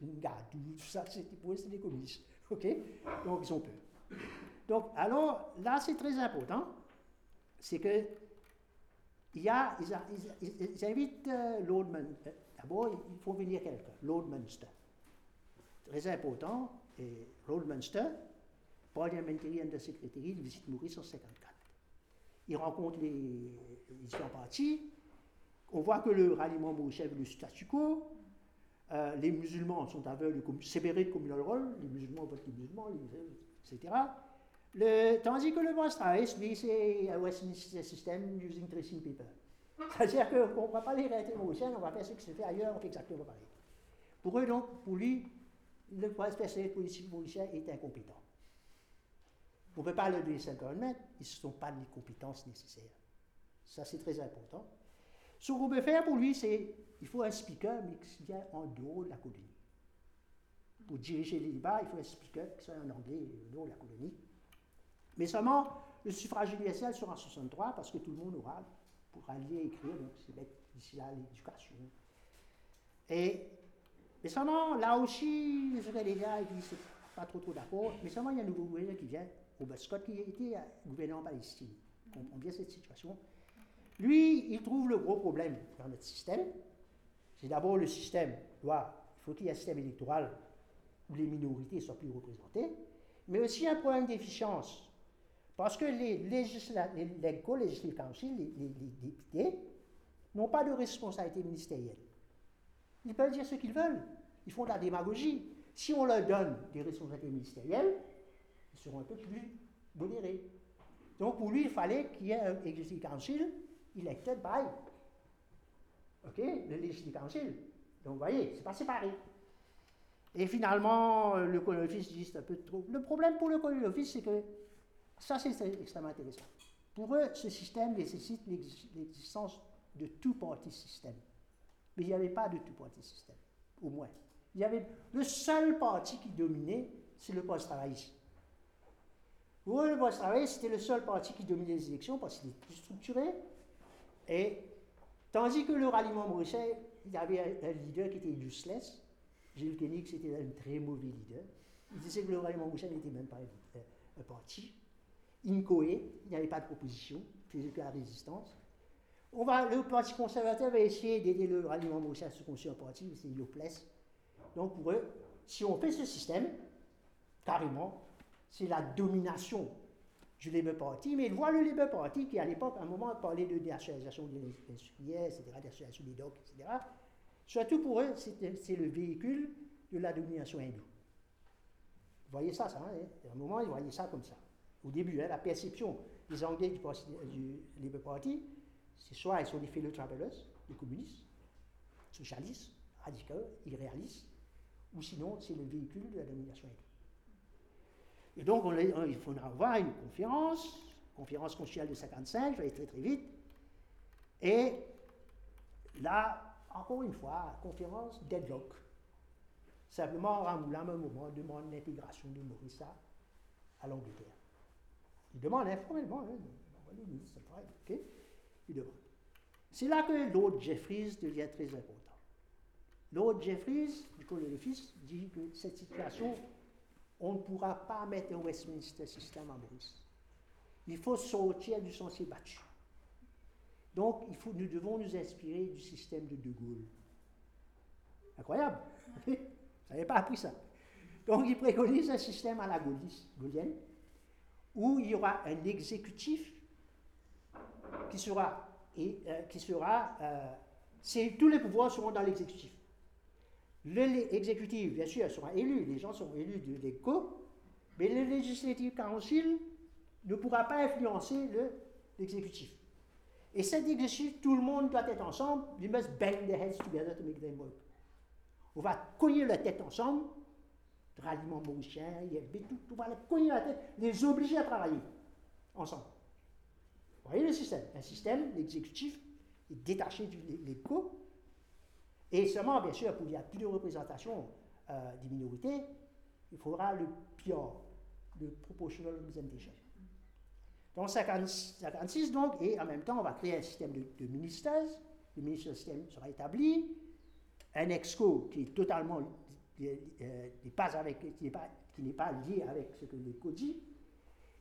Ringadou, tout ça, c'était pour des communistes. OK? Donc ils ont peur. Donc, alors, là, c'est très important, c'est que il y a, ils, invitent euh, Lord Munster. D'abord, il faut venir quelqu'un, Lord Munster. Très important, et Munster, parliamentarian de secrétaire, il visite Maurice en 54. Il rencontre les, les différents partis. On voit que le ralliement mauricien le statu quo. Euh, les musulmans sont aveugles, séparés de communal rôle. Les musulmans votent les musulmans, etc. Le, tandis que le Bostraïs, lui, c'est un Westminster System using tracing paper. C'est-à-dire qu'on ne va pas les réalités mauriciennes, on va faire ce qui se fait ailleurs, on fait exactement pareil. Pour eux, donc, pour lui, le personnel politique mauricien est incompétent. On ne peut pas le donner government, ils ne sont pas les compétences nécessaires. Ça, c'est très important. Ce qu'on peut faire pour lui, c'est il faut un speaker, mais qui vient en dehors de la colonie. Pour diriger les débats, il faut un speaker qui soit en anglais, en dehors de la colonie. Mais seulement, le suffrage universel sera en 63 parce que tout le monde aura pour aller écrire, donc c'est d'ici là l'éducation. Et, mais seulement, là aussi, les gars, ils disent pas trop trop d'accord, mais seulement il y a un nouveau gouverneur qui vient, Robert Scott, qui était gouverneur en Palestine. Comprend bien cette situation. Lui, il trouve le gros problème dans notre système. C'est d'abord le système doit, il faut qu'il y ait un système électoral où les minorités soient plus représentées, mais aussi un problème d'efficience. Parce que les, les, les, les, députés, n'ont pas de responsabilité ministérielle. Ils peuvent dire ce qu'ils veulent. Ils font de la démagogie. Si on leur donne des responsabilités ministérielles, ils seront un peu plus modérés. Donc pour lui, il fallait qu'il y ait un Executive Council elected by OK, le Legislative Council. Donc vous voyez, c'est pas séparé. Et finalement, le Colonel Office dit un peu trop. Le problème pour le Colonel Office, c'est que ça, c'est extrêmement intéressant. Pour eux, ce système nécessite l'existence de tout party système. Mais il n'y avait pas de tout party système, au moins. Il y avait le seul parti qui dominait, c'est le post-travailliste. Le post-travailliste, c'était le seul parti qui dominait les élections parce qu'il était plus structuré. Et tandis que le ralliement mauricien, il y avait un, leader qui était useless. Gilles Koenig, c'était un très mauvais leader. Il disait que le ralliement mauricien n'était même pas un parti incoé, il n'y avait pas de proposition, faisait que la résistance. On va, le Parti conservateur va essayer d'aider le ralliement mauricien à se construire un parti, c'est place. Donc pour eux, si on fait ce système, carrément, c'est la domination du Labour Party, mais ils voient le Labour Party qui, à l'époque, à un moment, parlait de nationalisation des industriels, etc., nationalisation des docks, etc. Surtout pour eux, c'est le véhicule de la domination hindoue. Vous voyez ça, ça, hein? à un moment, ils voyaient ça comme ça au début, hein, la perception des Anglais du, Labour Party, c'est soit ils sont des fellow travelers, des communistes, socialistes, radicaux, irréalistes, ou sinon c'est le véhicule de la domination Et donc il faudra avoir une conférence, conférence constitutionnelle de 55, je vais aller très très vite, et là, encore une fois, conférence deadlock. Simplement, Ramoulin, à un moment, demande l'intégration de Maurice à l'Angleterre. Il demande informellement, hein, okay? il demande. C'est là que Lord Jeffries devient très important. Lord Jeffries, du coup, le fils, dit que cette situation, on ne pourra pas mettre un Westminster système à Maurice. Il faut sortir du sentier battu. Donc, il faut, nous devons nous inspirer du système de De Gaulle. Incroyable. Vous n'avez pas appris ça. Donc, il préconise un système à la gaulienne, où il y aura un exécutif qui sera, et, euh, qui sera euh, tous les pouvoirs seront dans l'exécutif. L'exécutif, bien sûr, sera élu, les gens sont élus de l'écho, mais le Legislative Council ne pourra pas influencer l'exécutif. et cet exécutif, tout le monde doit être ensemble, we must bang their heads together to make them work. On va cogner la tête ensemble ralliement mauricien, tout, tout va les cogner la tête, les obliger à travailler ensemble. Vous voyez le système? Un système, l'exécutif est détaché de l'éco, et seulement, bien sûr, pour qu'il y ait plus de représentation euh, des minorités, il faudra le PIOR, le Proportional Representation. Donc 56, donc, et en même temps, on va créer un système de, ministères. Le ministère système sera établi. Un EXCO qui est totalement euh, pas avec, qui n'est pas, pas, lié avec ce que l'EXCO dit.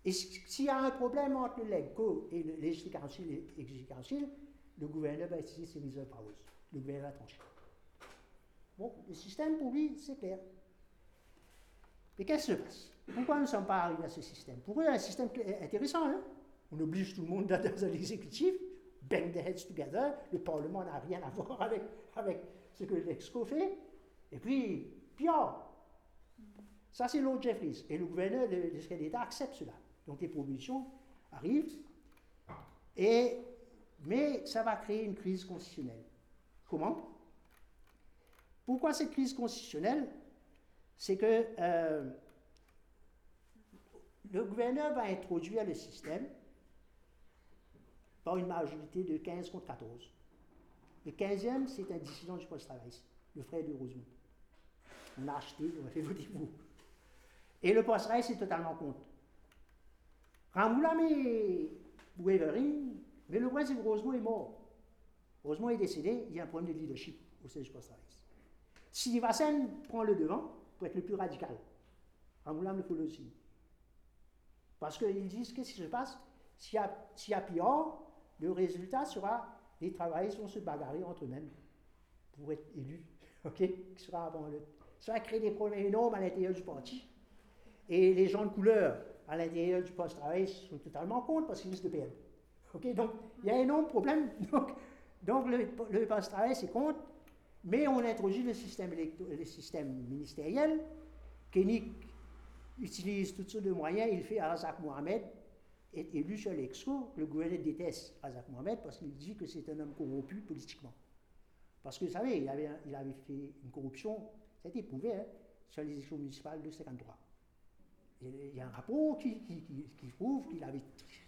Et s'il y a un problème entre l'EXCO et le Council et Council, le gouverneur va utiliser ses reserve powers. Le gouverneur va trancher. Bon, le système pour lui, c'est clair. Mais qu'est-ce qui se passe? Pourquoi nous ne sommes pas arrivés à ce système? Pour eux, un système intéressant. Hein On oblige tout le monde dans l'exécutif, bang the heads together, le Parlement n'a rien à voir avec, avec ce que l'EXCO fait. Et puis, pire. Ça, c'est Lord Jeffries. Et le gouverneur de, de d'État accepte cela. Donc les propositions arrivent. Et, mais ça va créer une crise constitutionnelle. Comment? Pourquoi cette crise constitutionnelle? C'est que euh, le gouverneur va introduire le système par une majorité de 15 contre 14. Le 15e, c'est un dissident du post-travail, le frère de Rosemont. On a acheté, on a fait voter pour. Et le post-travail, c'est totalement contre. Ramoulam et mais le que Rosemont est mort. Rosemont est décédé, il y a un problème de leadership au sein du post-travail. Si Vassen prend le devant, pour être le plus radical, Ramoulam le faut aussi. Parce qu'ils disent qu'est-ce qui se passe S'il y a, pire, le résultat sera les travailleurs vont se bagarrer entre eux-mêmes pour être élus. OK? Ça va créer des problèmes énormes à l'intérieur du parti. Et les gens de couleur à l'intérieur du poste-travail sont totalement contre parce qu'ils risquent de perdre. OK? Donc, il y a un énorme problème. Donc, donc le, le poste-travail, c'est contre. Mais on introduit le système, ministériel. Kenny utilise toutes sortes de moyens. Il fait Razak Mohamed est élu sur l'exco, le gouverneur déteste Azak Mohamed parce qu'il dit que c'est un homme corrompu politiquement. Parce que vous savez, il avait, fait une corruption, ça a été prouvé, hein, sur les élections municipales de 53. Il y a un rapport qui, qui, prouve qu'il avait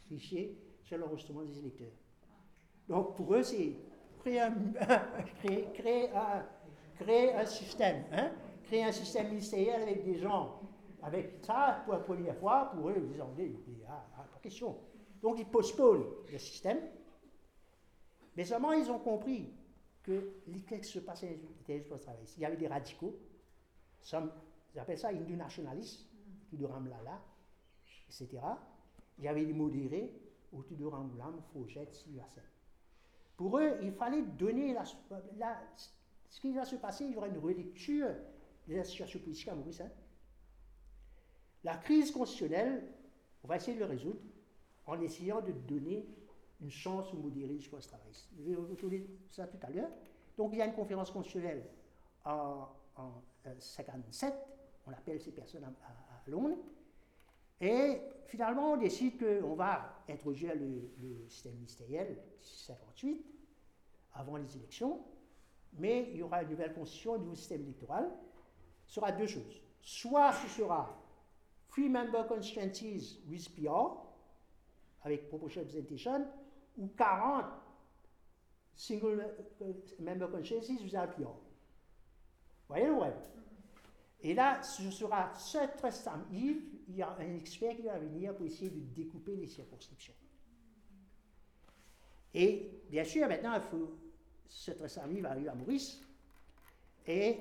triché sur l'enregistrement des électeurs. Donc pour eux, c'est créer un, système, hein, créer un système ministériel avec des gens avec ça, pour la première fois, pour eux, Anglais, ah, ah, pas question. Donc ils postponent le système, mais seulement ils ont compris que se passait dans travail. Il y avait des radicaux, ils appellent ça hindu nationalistes, de Ramlala, etc. Il y avait des modérés, autour de Ramoulam, Faujet, Sylvasen. Pour eux, il fallait donner ce qui va se passer, il y aura une relecture de la situation politique à Maurice. Hein. La crise constitutionnelle, on va essayer de le résoudre en essayant de donner une chance aux modérés du post-travail. Je vais retourner ça tout à l'heure. Donc il y a une conférence constitutionnelle en, 1957, on appelle ces personnes à, Londres, et finalement on décide qu'on va introduire le, système ministériel 58 avant les élections, mais il y aura une nouvelle constitution, un nouveau système électoral. Ce sera deux choses. Soit ce sera three member constituencies with PR, avec proportional representation, ou 40 single euh, member constituencies without PR. Vous voyez le problème? Et là, ce sera ce trust Yves, il y a un expert qui va venir pour essayer de découper les circonscriptions. Et bien sûr, maintenant, il faut, ce trust va arriver à Maurice. Et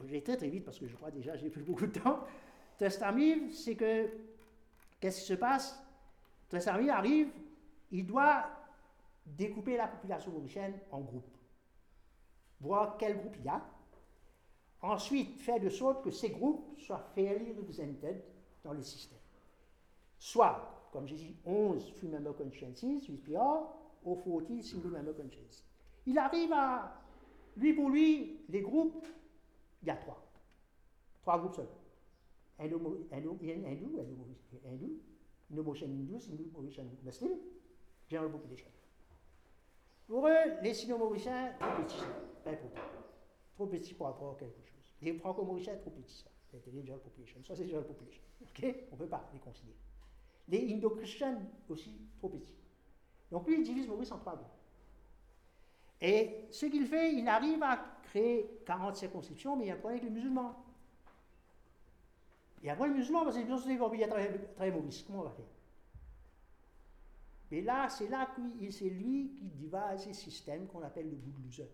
je vais très très vite parce que je crois déjà j'ai plus beaucoup de temps. Testamiv, c'est que, qu'est-ce qui se passe? Testamiv arrive, il doit découper la population mauricienne en groupes, voir quel groupe il y a, ensuite faire de sorte que ces groupes soient fairly represented dans le système. Soit, comme j'ai dit, 11 free member consciences, 8 PR, ou 40 single member consciences. Il arrive à, lui pour lui, les groupes, il y a trois. Trois groupes seuls. Hindu, Hindu, Hindu, Hindu, Indo-Mauritian Hindus, Indo-Mauritian Muslim, general population. Pour eux, les Sino-Mauriciens, trop petits, pas important. Trop petits pour à quelque chose. Les Franco-Mauriciens, trop petits, general population. General population. OK On ne peut pas les considérer. Les Indo-Christians aussi, trop petits. Donc lui, il divise Maurice en trois groupes. Et ce qu'il fait, il arrive à créer 40 circonscriptions, mais il y a un problème avec les musulmans. Il y a un problème avec les musulmans parce que les musulmans vont très Maurice. Comment on va faire? Mais là, c'est là c'est lui qui divise ce système qu'on appelle le good loser.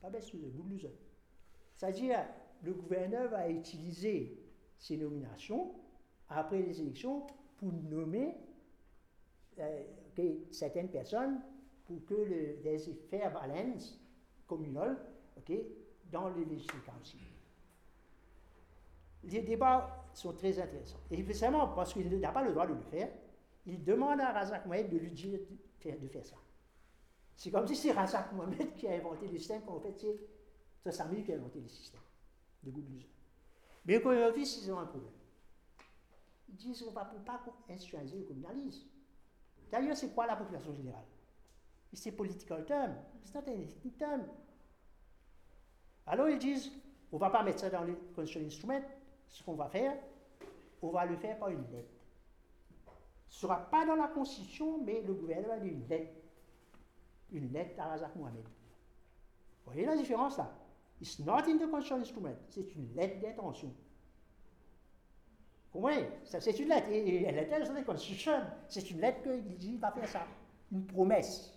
Pas best loser, good loser. C'est-à-dire, le gouverneur va utiliser ces nominations après les élections pour nommer euh, certaines personnes pour que le, des effets balance dans les législatives. Les débats sont très intéressants. Et précisément parce qu'il n'a pas le droit de le faire, il demande à Razak Mohamed de lui dire de faire, ça. C'est comme si c'est Razak Mohamed qui a inventé le système, qu'en fait c'est Tossami qui a inventé le système de Goudlouza. Mais quand ils ils ont un problème. Ils disent qu'on ne va pas institutionnaliser le communalisme. D'ailleurs, c'est quoi la population générale? C'est political term. C'est not un term. Alors ils disent, on ne va pas mettre ça dans le constitutional instrument. Ce qu'on va faire, on va le faire par une lettre. Ce ne sera pas dans la Constitution, mais le gouvernement a une lettre. Une lettre à Razak Mohamed. Vous voyez la différence là? It's not in the instrument. C'est une lettre d'intention. Oui, c'est une lettre. Et, elle est dans la Constitution. C'est une lettre qu'il dit va faire ça. Une promesse.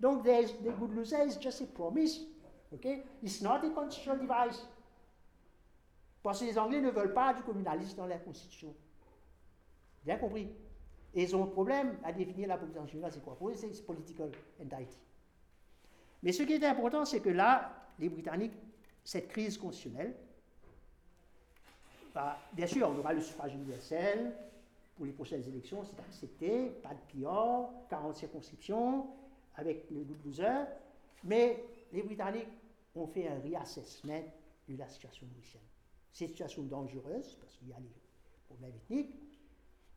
Donc, the good loser is just a promise. Okay? It's not a constitutional device. Parce que les Anglais ne veulent pas du communalisme dans leur constitution. Bien compris. Et ils ont un problème à définir la population générale, c'est quoi? C'est political entity. Mais ce qui est important, c'est que là, les Britanniques, cette crise constitutionnelle, bah, bien sûr, on aura le suffrage universel pour les prochaines élections, c'est accepté, pas de PR, 40 circonscriptions avec le good loser, mais les Britanniques ont fait un reassessment de la situation mauricienne. C'est une situation dangereuse parce qu'il y a les problèmes ethniques.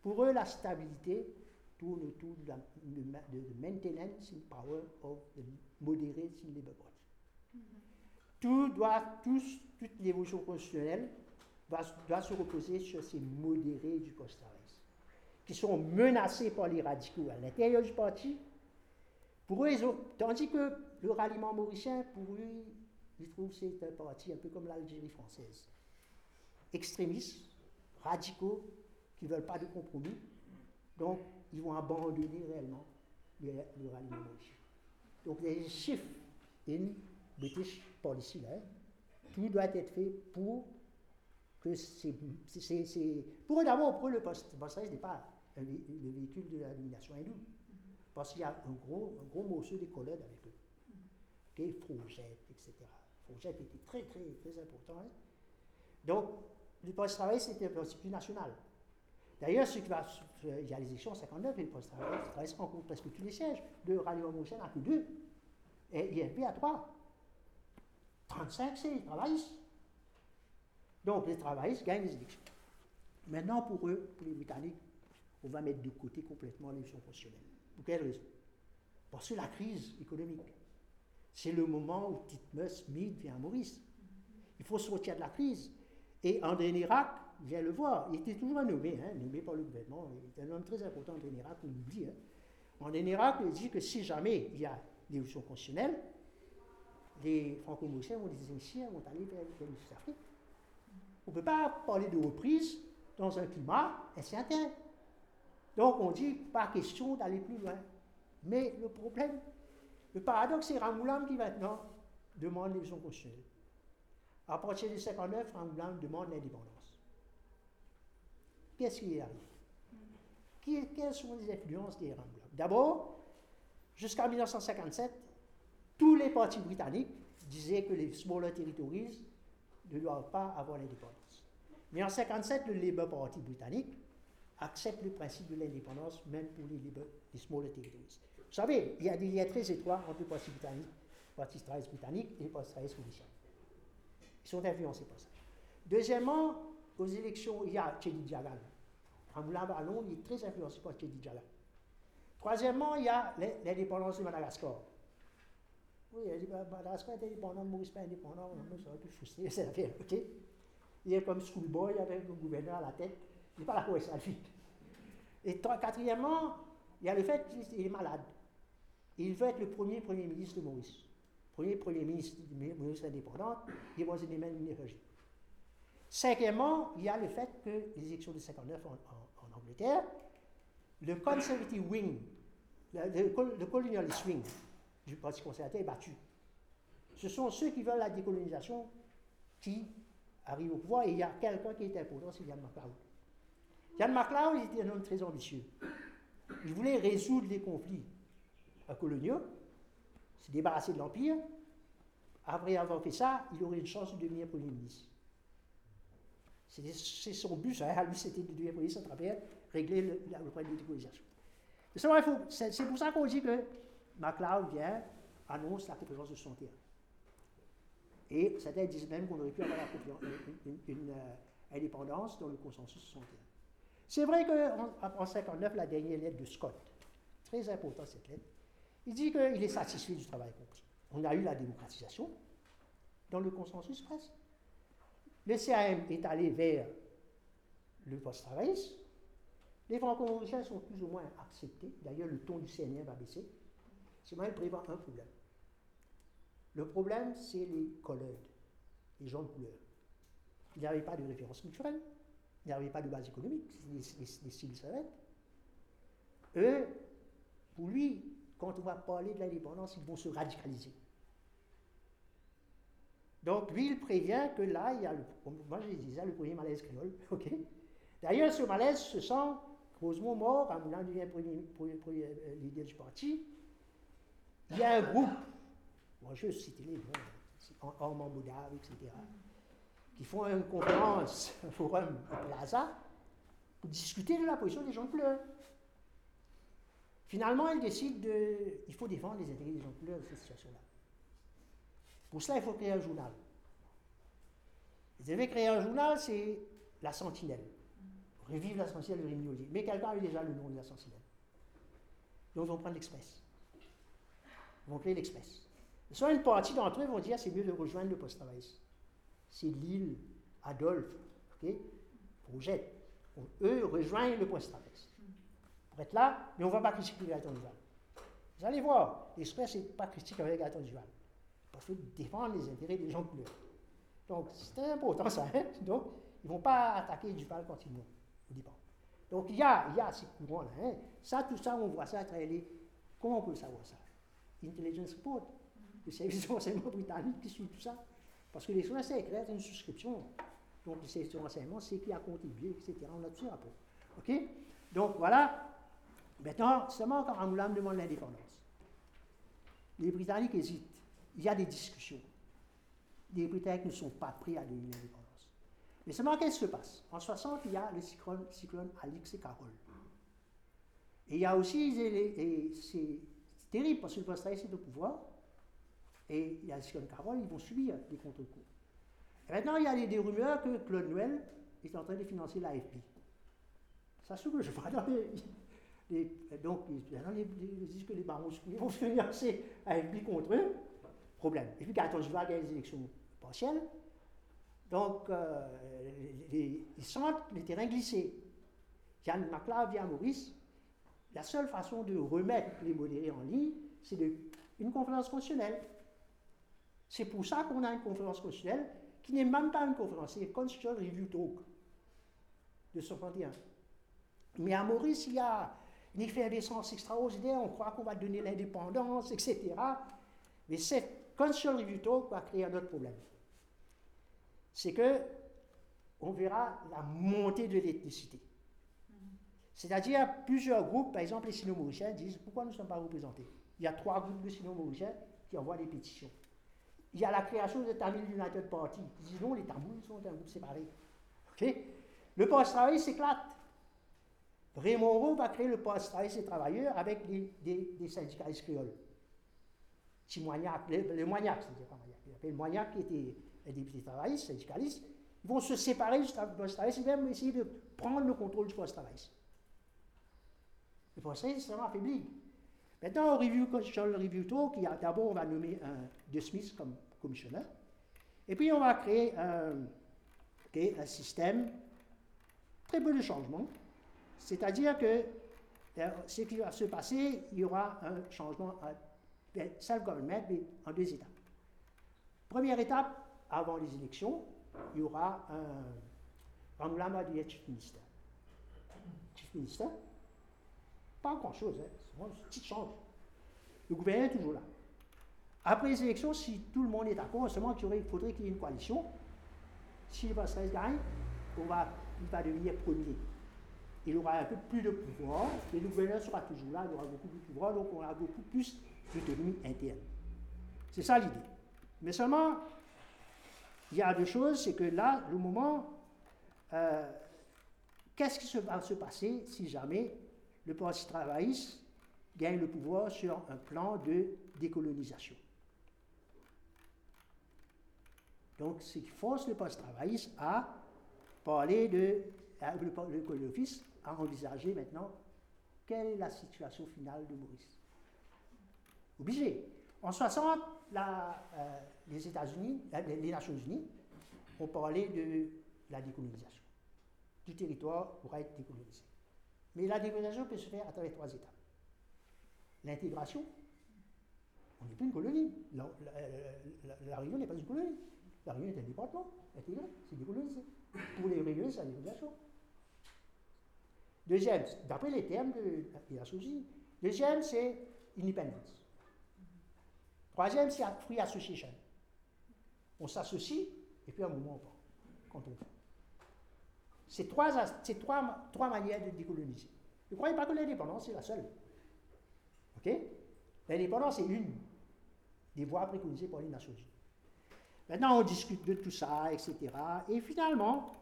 Pour eux, la stabilité tourne autour de la maintenance in power of the moderates in Party. Tout doit, toute l'évolution constitutionnelle doit, se reposer sur ces modérés du post qui sont menacés par les radicaux à l'intérieur du parti. Pour eux, tandis que le ralliement mauricien, pour eux, ils trouvent que c'est un parti un peu comme l'Algérie française. Extrémistes, radicaux, qui ne veulent pas de compromis. Donc, ils vont abandonner réellement le, ralliement mauricien. Donc, les chiffres in British policy, là, tout doit être fait pour que c'est. Pour d'abord, pour le post n'est pas le véhicule de la domination hindoue. Parce qu'il y a un gros, un gros morceau des collègues avec eux. Okay, Frogette, etc. Frogette était très, très, très important. Hein. Donc, le post-travail, c'était un principe national. D'ailleurs, il y a les élections en 59 et le post-travail se rencontre presque tous les sièges. De Radio Motion à que deux. Et INP à trois. 35, c'est les travaillistes. Donc les travaillistes gagnent les élections. Maintenant, pour eux, pour les Britanniques, on va mettre de côté complètement l'élection constitutionnelle. Pour quelle raison? Parce que la crise économique, c'est le moment où Titmus, Meade vient à Maurice. Il faut sortir de la crise. Et André Nérac vient le voir. Il était toujours nommé, hein, nommé par le gouvernement. Il est un homme très important, André Nérac, on l'oublie. Hein. André Nérac dit que si jamais il y a l'élection constitutionnelle, les franco-mauriciens vont les Haïtiens vont aller vers, vers l'Afrique. On ne peut pas parler de reprise dans un climat incertain. Donc on dit pas question d'aller plus loin. Mais le problème, le paradoxe, c'est Ramoulam qui maintenant demande l'élection constitutionnelle. À partir de 59, Ramoulam demande l'indépendance. Qu'est-ce qui arrive Quelles sont les influences des Ramoulam D'abord, jusqu'en 1957, tous les partis britanniques disaient que les smaller territories ne doivent pas avoir l'indépendance. Mais en 1957, le Labour Party britannique accepte le principe de l'indépendance, même pour les, les smaller territories. Vous savez, il y a des liens très étroits entre les partis britanniques, les partis britanniques et les partis mauriciens. Ils sont influencés par ça. Deuxièmement, aux élections, il y a Chedi Djagal. Ramoula Ballon, il est très influencé par Chedi Djagal. Troisièmement, il y a l'indépendance de Madagascar. Oui, elle dit, bah, Madagascar est indépendant, Maurice pas indépendant, on ça aurait pu frustrer cette affaire, ok? Il est comme schoolboy avec le gouverneur à la tête, il n'est pas là pour ça vite. Et quatrièmement, il y a le fait qu'il est malade. Il veut être le premier Premier ministre de Maurice. Premier Premier ministre de Maurice indépendante, il was in énergie. Cinquièmement, il y a le fait que les élections de 59 en, Angleterre, le Conservative Wing, le, le, Colonialist Wing du Parti conservateur est battu. Ce sont ceux qui veulent la décolonisation qui arrivent au pouvoir et il y a quelqu'un qui est important, c'est Yann MacLeod. Yann MacLeod était un homme très ambitieux. Il voulait résoudre les conflits coloniaux, se débarrasser de l'Empire. Après avoir fait ça, il aurait une chance de devenir Premier ministre. C'est son but, hein. lui c'était de devenir Premier ministre à régler le, problème de décolonisation. C'est pour ça qu'on dit que MacLeod vient, annonce la conférence de 61. Et certains disent même qu'on aurait pu avoir une, euh, indépendance dans le consensus 61. C'est vrai qu'en 59, la dernière lettre de Scott, très importante cette lettre, il dit qu'il est satisfait du travail accompli. On a eu la démocratisation dans le consensus presque. Le CAM est allé vers le post-travail. Les franco-mauriciens sont plus ou moins acceptés. D'ailleurs, le ton du CNR va baisser. Il prévoit un problème. Le problème, c'est les collègues, les gens de couleur. Il n'y avait pas de référence culturelle, il n'y avait pas de base économique, des, styles savètes. Eux, pour lui, quand on va parler de l'indépendance, ils vont se radicaliser. Donc, lui, il prévient que là, il y a, le, moi je disais, le premier malaise créole. ok? D'ailleurs, ce malaise se sent grosso mort, à Moulin devient euh, leader du parti. Il y a un groupe, moi je cite les noms, Ormand Boudave, etc., qui font une conférence, un forum à Plaza, pour discuter de la position des gens couleur. Finalement, ils décident de. Il faut défendre les intérêts des gens couleur dans cette situation-là. Pour cela, il faut créer un journal. Ils avaient créé un journal, c'est La Sentinelle. Revive la Sentinelle de Rémi Mais quelqu'un a eu déjà le nom de la Sentinelle. Donc, vont prendre l'Express. Créer l'Express. Soit une partie d'entre eux vont dire c'est mieux de rejoindre le post-travail. C'est l'île Adolphe, ok Projet. Eux rejoignent le post-travail. Pour être là, mais on ne va pas critiquer Gaëtan Duval. Vous allez voir, l'Express n'est pas critique avec Gaëtan Duval. Parce qu'il faut défendre les intérêts des gens de. Donc, c'est important ça. Hein? Donc, ils ne vont pas attaquer Duval quand ils vont au départ. Donc, il y a, y ces courants-là. Hein? Ça, tout ça, on voit ça à travers les. Comment on peut savoir ça? Intelligence Report, le service de renseignement britannique qui suit tout ça. Parce que les soins secrets, c'est une souscription. Donc, le service de renseignement, c'est qui a contribué, etc. On a tout ça rapport. OK? Donc, voilà. Maintenant, seulement quand Angoulême demande l'indépendance. Les Britanniques hésitent. Il y a des discussions. Les Britanniques ne sont pas prêts à donner l'indépendance. Mais seulement, qu'est-ce qui se passe? En 60, il y a le cyclone, cyclone Alix et Carole. Et il y a aussi, et c'est terrible parce que le post est au pouvoir, et il y a cyclone Carole, ils vont subir des contre-coups. Maintenant, il y a des, rumeurs que Claude Noël est en train de financer l'AFP. Ça se je vois dans les, donc, ils disent que les barons vont financer l'AFP contre eux. Problème. Et puis, quand on va gagner les élections partielles, donc, euh, ils sentent le terrain glisser. Yann MacLeod vient à Maurice. La seule façon de remettre les modérés en ligne, c'est une conférence constitutionnelle. C'est pour ça qu'on a une conférence constitutionnelle qui n'est même pas une conférence, c'est Constitutional Review Talk de 61. Mais à Maurice, il y a une effervescence extraordinaire, on croit qu'on va donner l'indépendance, etc. Mais cette Constitutional Review Talk va créer un autre problème c'est que on verra la montée de l'ethnicité. C'est-à-dire, plusieurs groupes, par exemple les sino-mauriciens, disent pourquoi nous ne sommes pas représentés? Il y a trois groupes de sino-mauriciens qui envoient des pétitions. Il y a la création de Tamil United Party. Ils disent non, les Tamouls sont un groupe séparé. Le post-travail s'éclate. Raymond Rowe va créer le post-travail des travailleurs avec des, des, syndicalistes créoles. le, le Moignac, c'était pas Moignac. Il appelle Moignac qui était les députés travaillistes, syndicalistes, ils vont se séparer du post-travail, ils vont essayer de prendre le contrôle du post-travail. Le post-travail est extrêmement affaibli. Maintenant, au review, review talk, d'abord, on va nommer un De Smith comme commissionnaire, et puis on va créer un, un système, très peu de changements, c'est-à-dire que euh, ce qui va se passer, il y aura un changement ben, self-government, en deux étapes. Première étape, avant les élections, il y aura un remblaiement du chief minister. Chief minister, pas grand-chose, hein, c'est une petite change. Le gouvernement est toujours là. Après les élections, si tout le monde est d'accord, seulement qu'il faudrait qu'il y ait une coalition. Si Pascal gagne, on va, il va devenir premier. Il aura un peu plus de pouvoir, mais le gouvernement sera toujours là, il aura beaucoup plus de pouvoir, donc on aura beaucoup plus d'autonomie interne. C'est ça l'idée. Mais seulement, il y a deux choses, c'est que là, le moment, euh, qu'est-ce qui va se passer si jamais le Parti travailliste gagne le pouvoir sur un plan de décolonisation Donc, c'est qui force le Parti travailliste à parler de, le, le Office à envisager maintenant quelle est la situation finale de Maurice. Obligé. En 60, la, euh, les États-Unis, les Nations Unies ont parlé de la décolonisation. Du territoire pourra être décolonisé. Mais la décolonisation peut se faire à travers trois étapes. L'intégration, on n'est plus une colonie. La, Réunion n'est pas une colonie. La Réunion est un département intégré, c'est décolonisé. Pour les Réunions, c'est la décolonisation. Deuxième, d'après les termes de la Unies, deuxième, c'est independence. Troisième, c'est free association. On s'associe et puis à un moment on part, quand on. C'est trois, trois, trois manières de décoloniser. Ne croyez pas que l'indépendance est la seule. OK? L'indépendance est une des voies préconisées par les Nations Unies. Maintenant, on discute de tout ça, etc. Et finalement,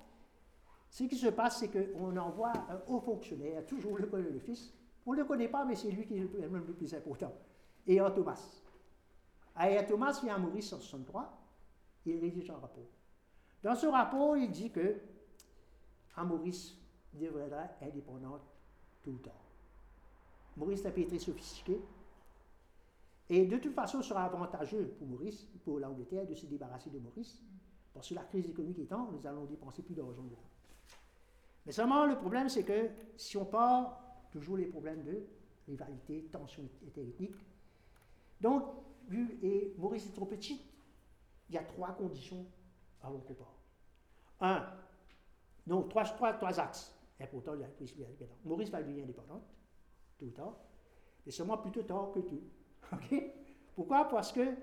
ce qui se passe, c'est qu'on envoie un haut fonctionnaire, toujours le connaît le fils. On ne le connaît pas, mais c'est lui qui est le, plus important. Et Thomas. Aya Thomas vient à Maurice en 63, il rédige un rapport. Dans ce rapport, il dit que Maurice devrait être indépendante tout le temps. Maurice est un pays très sophistiqué. Et de toute façon, ce sera avantageux pour Maurice, pour l'Angleterre, de se débarrasser de Maurice. Parce que la crise économique étant, nous allons dépenser plus d'argent dedans. Mais seulement, le problème, c'est que si on part, toujours les problèmes de rivalité, tension interethnique. Donc, et Maurice est trop petit, il y a trois conditions avant qu'on part. Un, donc trois, trois, trois axes importants de la Maurice va devenir indépendante, tout le temps, mais seulement plutôt tard que tout. Pourquoi? Parce que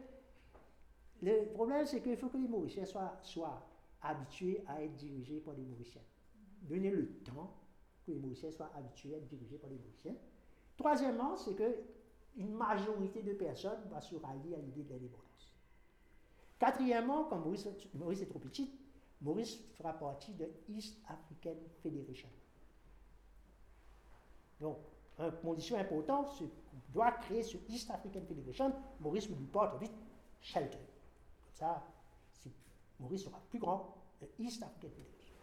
le problème, c'est qu'il faut que les Mauriciens soient, soient habitués à être dirigés par les Mauriciens. Donnez le temps que les Mauriciens soient habitués à être dirigés par les Mauriciens. Troisièmement, c'est que une majorité de personnes va se rallier à l'idée de l'indépendance. Quatrièmement, comme Maurice, est trop petit, Maurice fera partie de East African Federation. Donc, une condition importante, c'est qu'on doit créer ce East African Federation. Maurice me pas vite, shelter. Comme ça, Maurice sera plus grand, de East African Federation.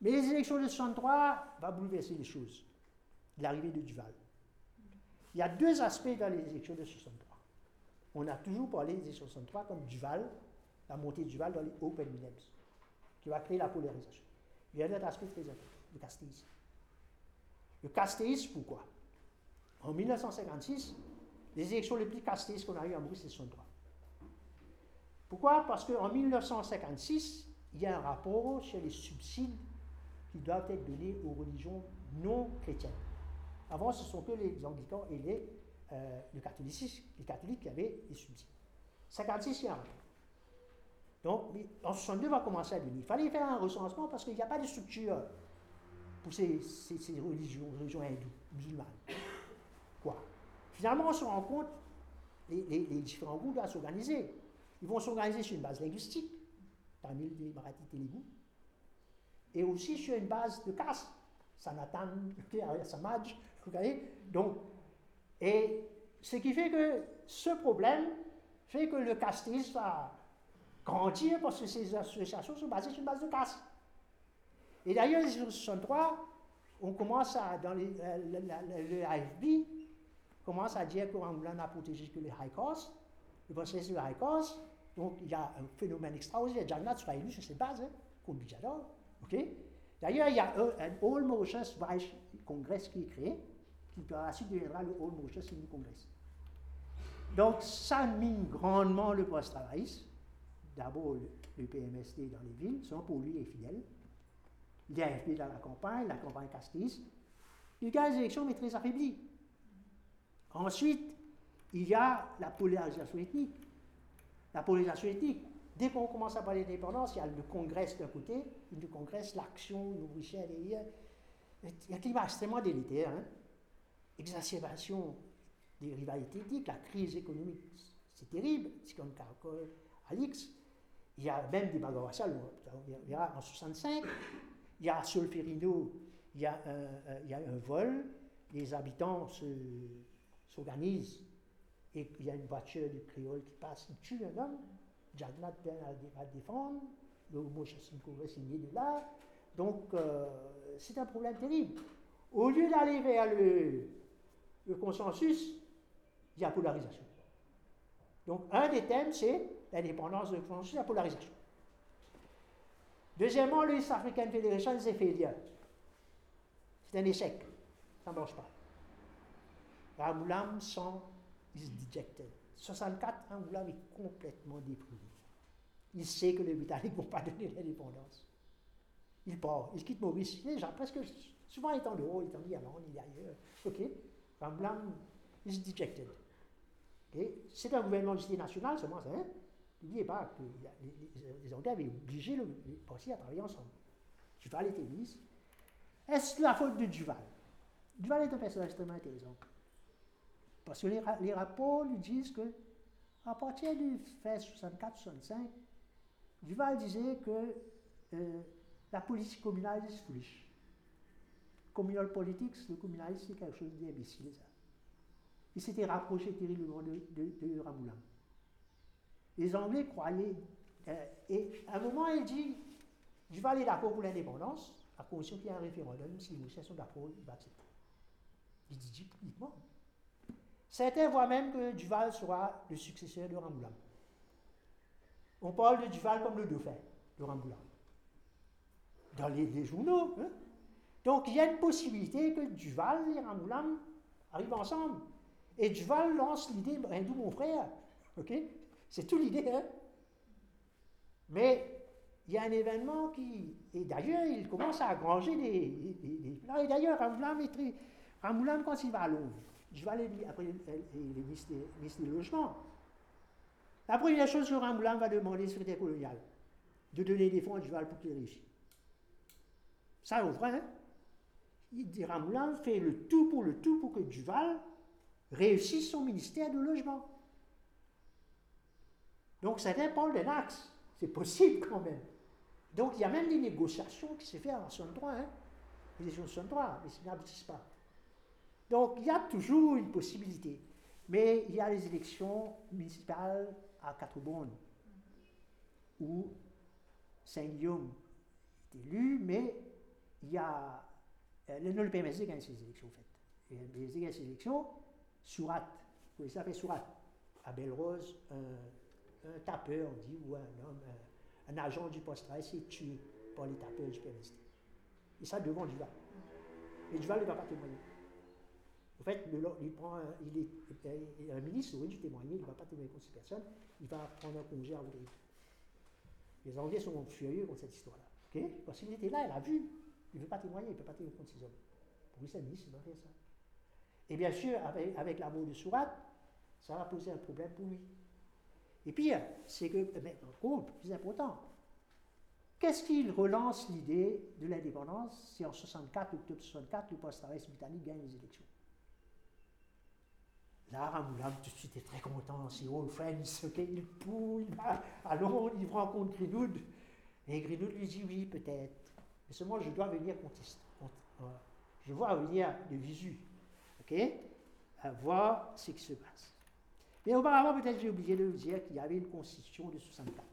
Mais les élections de 63 vont bouleverser les choses. L'arrivée de Duval. Il y a deux aspects dans les élections de 63. On a toujours parlé des élections de 63 comme Duval, la montée de Duval dans les Open Williams, qui va créer la polarisation. Il y a un autre aspect très important, le castéisme. Le castéisme, pourquoi? En 1956, les élections les plus castéistes qu'on a eues en Maurice, c'est 63. Pourquoi? Parce qu'en 1956, il y a un rapport sur les subsides qui doivent être donnés aux religions non chrétiennes. Avant, ce sont que les anglicans et les, euh, catholiques, qui avaient les subsides. 56, il y a un Donc, en 62, on va commencer à venir. Il fallait faire un recensement parce qu'il n'y a pas de structure pour ces, religions, religions hindoues, musulmanes. Quoi? Finalement, on se rend compte, les, les, différents groupes doivent s'organiser. Ils vont s'organiser sur une base linguistique, Tamil, Marathi, Telugu, et aussi sur une base de caste, Sanatan, Samaj, vous voyez? Donc, et ce qui fait que ce problème fait que le castisme va grandir parce que ces associations sont basées sur une base de caste. Et d'ailleurs, en 1963, on commence à, dans les, le, AFB, commence à dire qu'on n'a protégé que les high costs, le processus de high costs, donc il y a un phénomène extraordinaire. Jannat sera élu sur ces bases, hein, comme ok? D'ailleurs, il y a un, All Motions Vice Congress qui est créé, qui par la suite deviendra le All Motion Civil Congress. Donc, ça mine grandement le post-travaillisme. D'abord, le, PMSD dans les villes, sont pour lui fidèle. L'AFP dans la campagne, la campagne castiste. Il gagne les élections, mais très affaibli. Ensuite, il y a la polarisation ethnique. La polarisation ethnique. Dès qu'on commence à parler d'indépendance, il y a le Congrès d'un côté, le Congrès, l'action, l'ouvrier derrière. Il y a un climat extrêmement délétère. Hein? Exacerbation des rivalités ethniques, la crise économique, c'est terrible. C'est comme Caracol, Alix. Il y a même des bagarres il y a en 65. Il y a Solferino, il y a y a un vol, les habitants s'organisent et il y a une voiture du créole qui passe, il tue un homme, Jagnat à, défendre, le mot est signé de là. Donc, euh, c'est un problème terrible. Au lieu d'aller vers le, consensus, il y a polarisation. Donc, un des thèmes, c'est l'indépendance de consensus et la polarisation. Deuxièmement, l'East African Federation, c'est failure. C'est un échec. Ça ne marche pas. Ramoulam sont is dejected. 64, Angoulême est complètement déprimé. Il sait que les Britanniques ne vont pas donner l'indépendance. Il part, il quitte Maurice. Presque, souvent il est en haut, il est en Irlande, il est ailleurs. Ok, Ramblam is dejected. C'est un gouvernement d'unité nationale seulement, ça. Hein? N'oubliez pas que les, les, Anglais avaient obligé le, les à travailler ensemble. Duval était ministre. Est-ce la faute de Duval? Duval est un personnage extrêmement intéressant. Parce que les, rapports lui disent que, à partir du fait 64-65, Duval disait que euh, la politique communale est foolish. Communal politics, le communalisme, c'est quelque chose d'imbécile. Il s'était rapproché terriblement de, de, de Ramoulam. Les Anglais croyaient. Euh, et à un moment, il dit Duval est d'accord pour l'indépendance, à condition qu'il y ait un référendum. Si les Moussiens sont d'accord, il va accepter. Il dit publiquement. Certains voient même que Duval sera le successeur de Rambouillet. On parle de Duval comme le dauphin de Rambouillet. Dans les, journaux. Hein. Donc il y a une possibilité que Duval et Rambouillet arrivent ensemble. Et Duval lance l'idée, hindou mon frère. ok? C'est toute l'idée. Hein? Mais il y a un événement qui. Et d'ailleurs, il commence à granger des. des, Et d'ailleurs, Rambouillet, quand il va à Londres, je vais aller après les ministres des Logements. La première chose que Ramoulam va demander au secrétaire colonial, de donner des fonds à Duval pour qu'il réussisse. Ça, au vrai, hein? il dit Ramoulam fait le tout pour le tout pour que Duval réussisse son ministère de logement. Donc ça dépend d'un axe. C'est possible quand même. Donc il y a même des négociations qui se font en 63, hein? Les en 63, mais ça n'aboutissent pas. Donc il y a toujours une possibilité. Mais il y a les élections municipales à quatre bornes où Saint-Guillaume est élu, mais il y a. Euh, le, le PMSD gagne ces élections, en fait. Le PMSD gagne ces élections, Surat, vous fait Surat, à Belle-Rose, un, tapeur, on dit, ou un homme, un, agent du poste a essayé tué par les tapeurs du PMSD. Et ça devant Duval. Et Duval ne va pas témoigner. En fait, il, prend un, il est un ministre, oui, du témoigner, il ne va pas témoigner contre cette personne, il va prendre un congé à voter. Les Anglais sont furieux contre cette histoire-là. Parce qu'il était là, il a vu. Il ne veut pas témoigner, il ne peut pas témoigner contre ses hommes. Pour lui, c'est un ministre, il faire ça. Et bien sûr, avec, avec l'amour de Surat, ça va poser un problème pour lui. Et pire, c'est que, mais encore plus important, qu'est-ce qu'il relance l'idée de l'indépendance si en 64, octobre 64, le post britannique gagne les élections? Là, Ramoulam, tout de suite, est très content, c'est old friends, ok, il pouille, il va il rencontre Greenwood. Et Greenwood lui dit oui, peut-être. Mais seulement, je dois venir contester. Je dois venir de visu, ok, voir ce qui se passe. Mais auparavant, peut-être j'ai oublié de vous dire qu'il y avait une constitution de 64.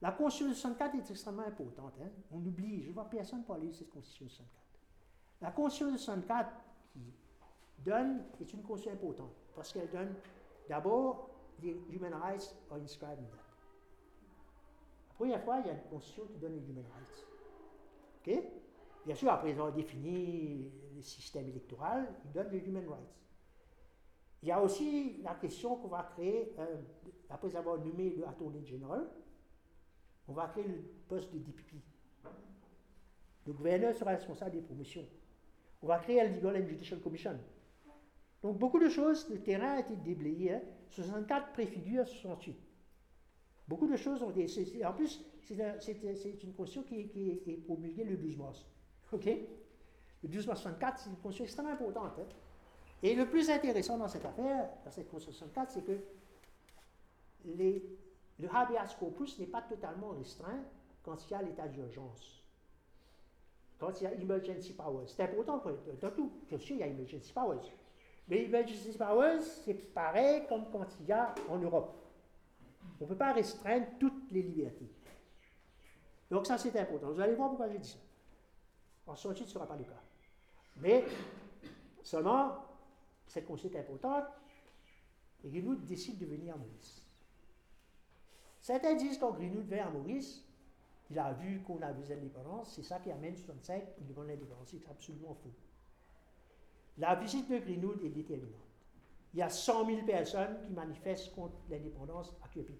La constitution de 64 est extrêmement importante. Hein. On oublie, je ne vois personne parler de cette constitution de 64. La constitution de 64, qui donne est une constitution importante parce qu'elle donne d'abord les human rights are inscribed in that. La première fois, il y a une constitution qui donne les human rights. Bien sûr, après avoir défini le système électoral, il donne les human rights. Il y a aussi la question qu'on va créer, euh, après avoir nommé le attorney general, on va créer le poste de DPP. Le gouverneur sera responsable des promotions. On va créer le Legal and Judicial Commission. Donc beaucoup de choses, le terrain a été déblayé. 64 hein. préfigure 68. Beaucoup de choses ont été. En plus, c'est une constitution qui, est promulguée le 12 mars. Le 12 mars 64, c'est une constitution extrêmement importante. Hein. Et le plus intéressant dans cette affaire, dans cette constitution 64, c'est que le habeas corpus n'est pas totalement restreint quand il y a l'état d'urgence. Quand il y a emergency powers. C'est important dans tout. Bien sûr, il y a emergency powers. Mais emergency powers, c'est pareil comme quand il y a en Europe. On ne peut pas restreindre toutes les libertés. Donc ça, c'est important. Vous allez voir pourquoi j'ai dit ça. En ce ne sera pas le cas. Mais seulement, cette concept est importante, et Greenwood décide de venir à Maurice. Certains disent qu'en Greenwood vient à Maurice, il a vu qu'on a besoin d'indépendance, c'est ça qui amène 65, il demande l'indépendance. C'est absolument faux. La visite de Greenwood est déterminante. Il y a 100 000 personnes qui manifestent contre l'indépendance à Québec.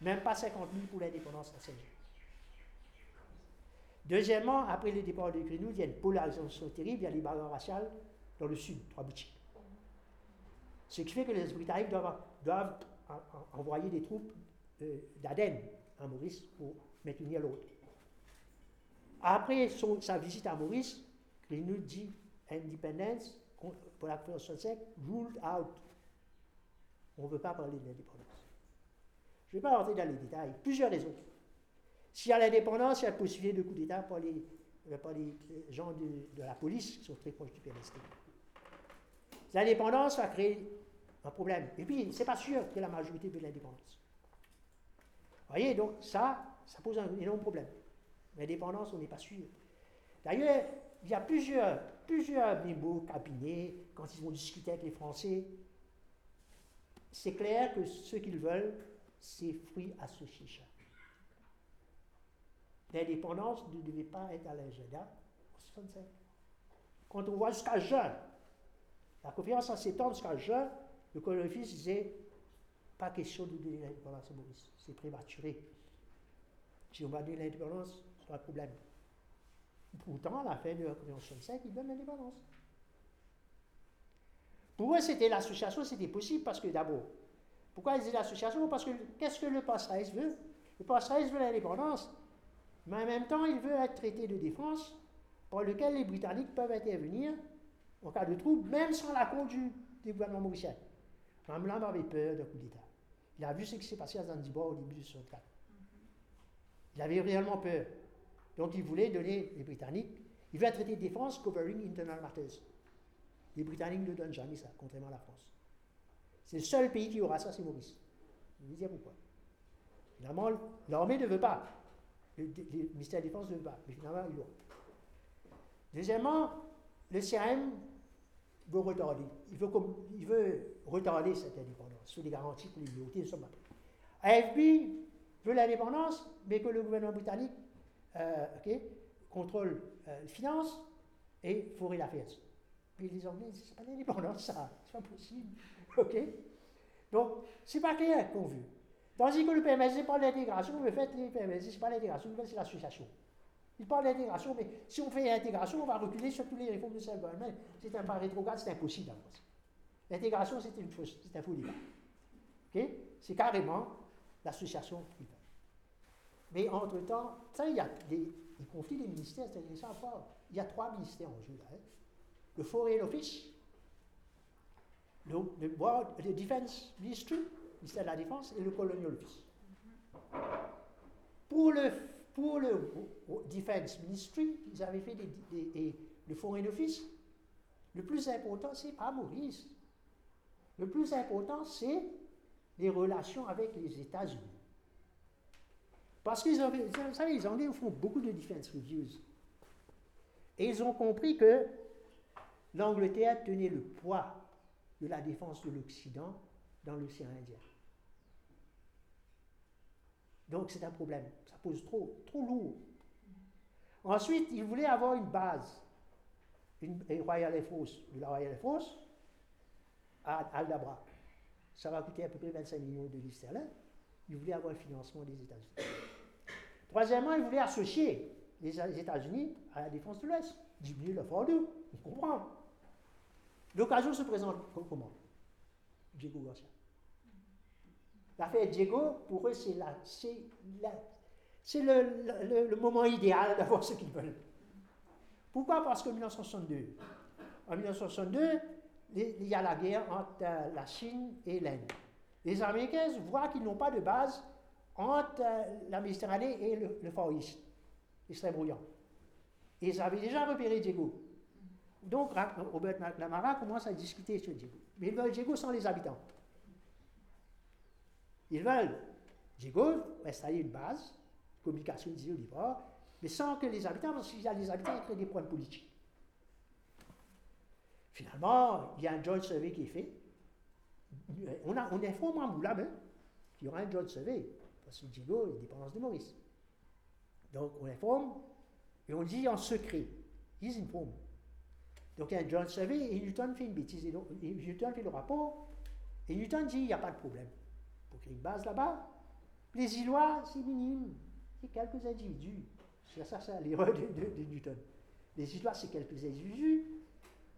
Même pas 50 000 pour l'indépendance à Saint-Jean. Deuxièmement, après le départ de Greenwood, il y a une polarisation terrible, il y a les barrières raciales dans le sud, trois boutiques. Ce qui fait que les Britanniques doivent, envoyer des troupes euh, d'Aden à Maurice pour maintenir l'autre. Après sa visite à Maurice, Greenwood dit Independence, pour la Constitution 65, ruled out. On ne veut pas parler de l'indépendance. Je ne vais pas rentrer dans les détails. Plusieurs raisons. S'il y a l'indépendance, il y a la possibilité de coup d'État par les, par les gens de, la police qui sont très proches du PLST. L'indépendance va créer un problème. Et puis, ce n'est pas sûr que la majorité veut l'indépendance. Vous voyez, donc ça, ça pose un énorme problème. L'indépendance, on n'est pas sûr. D'ailleurs, il y a plusieurs, plusieurs cabinets, quand ils vont discuter avec les Français. C'est clair que ce qu'ils veulent, c'est fruit association. L'indépendance ne devait pas être à l'agenda en 65. Quand on voit jusqu'à juin, la conférence en septembre jusqu'à juin, le colonel Fils disait pas question de donner l'indépendance à Maurice, c'est prématuré. Si on va donner l'indépendance, pas de problème. Pourtant, à la fin de la Convention 65, ils donnent l'indépendance. Pour eux, c'était l'association, c'était possible parce que d'abord, pourquoi ils disaient l'association? Parce que qu'est-ce que le passerelle veut? Le passerelle veut l'indépendance, mais en même temps, il veut être traité de défense par lequel les Britanniques peuvent intervenir en cas de trouble, même sans l'accord du, gouvernement mauricien. Mamlam avait peur d'un coup d'État. Il a vu ce qui s'est passé à Zanzibar au début de 64. Il avait réellement peur. Donc il voulait donner les Britanniques, il veut un traité de défense covering internal matters. Les Britanniques ne donnent jamais ça, contrairement à la France. C'est le seul pays qui aura ça, c'est Maurice. Je vais dire pourquoi? Finalement, l'armée ne veut pas. Le, ministère de la Défense ne veut pas. Mais finalement, il l'aura. Deuxièmement, le CRM veut retarder. Il veut, il veut retarder cette indépendance sous des garanties pour les minorités de AFB veut l'indépendance, mais que le gouvernement britannique euh, contrôle euh, les finances et forer la fête. Puis les Anglais disent, c'est pas l'indépendance, ça, c'est pas possible. OK Donc, c'est pas clair qu'on veut. Tandis que le PMS, c'est pas l'intégration, le fait, le PMS, c'est pas l'intégration, c'est l'association. Il parle d'intégration, mais si on fait l'intégration, on va reculer sur toutes les réformes de self C'est un pas rétrograde, c'est impossible L'intégration, c'est une fausse, c'est un faux débat. C'est carrément l'association fait. Mais entre-temps, il y a des, conflits des ministères, c'est intéressant à voir. Il y a trois ministères en jeu là. Hein. Le Foreign Office, le, le, Defense Ministry, le ministère de la Défense, et le Colonial Office. Pour le, pour le Defense Ministry, ils avaient fait des, le Foreign Office. Le plus important, c'est pas Maurice. Le plus important, c'est les relations avec les États-Unis. Parce qu'ils ont, vous savez, les Anglais font beaucoup de defense reviews. Et ils ont compris que l'Angleterre tenait le poids de la défense de l'Occident dans l'océan Indien. Donc c'est un problème. Ça pose trop, trop lourd. Ensuite, ils voulaient avoir une base, une, Royal Air Force, de la Royal Air Force, à Aldabra. Ça va coûter à peu près 25 millions de livres sterling. Il voulait avoir un financement des États-Unis. Troisièmement, il voulait associer les États-Unis à la défense de l'Ouest. Diminuer le fardeau, on comprend. L'occasion se présente comment? Diego Garcia. L'affaire Diego, pour eux, c'est le, moment idéal d'avoir ce qu'ils veulent. Pourquoi? Parce qu'en 1962, en 1962, il y a la guerre entre la Chine et l'Inde. Les Américains voient qu'ils n'ont pas de base entre euh, la Méditerranée et le, Far East, l'extrême brouillant. Ils avaient déjà repéré Diego. Donc, Robert McNamara commence à discuter sur Diego. Mais ils veulent Diego sans les habitants. Ils veulent Diego installer une base, communication au libre, mais sans que les habitants, parce qu'il y a les habitants ont des problèmes politiques. Finalement, il y a un joint survey qui est fait. On, on informe en Moulin hein, qu'il y aura un joint survey, parce que Diego est dépendance de Maurice. Donc on informe et on dit en secret. Ils informent. Donc il y a un joint survey et Newton fait une bêtise. Et donc, Newton fait le rapport et Newton dit il n'y a pas de problème. Créer une base là-bas, les îlois, c'est minime. C'est quelques individus. C'est ça, c'est l'erreur de, Newton. Les îlois, c'est quelques individus.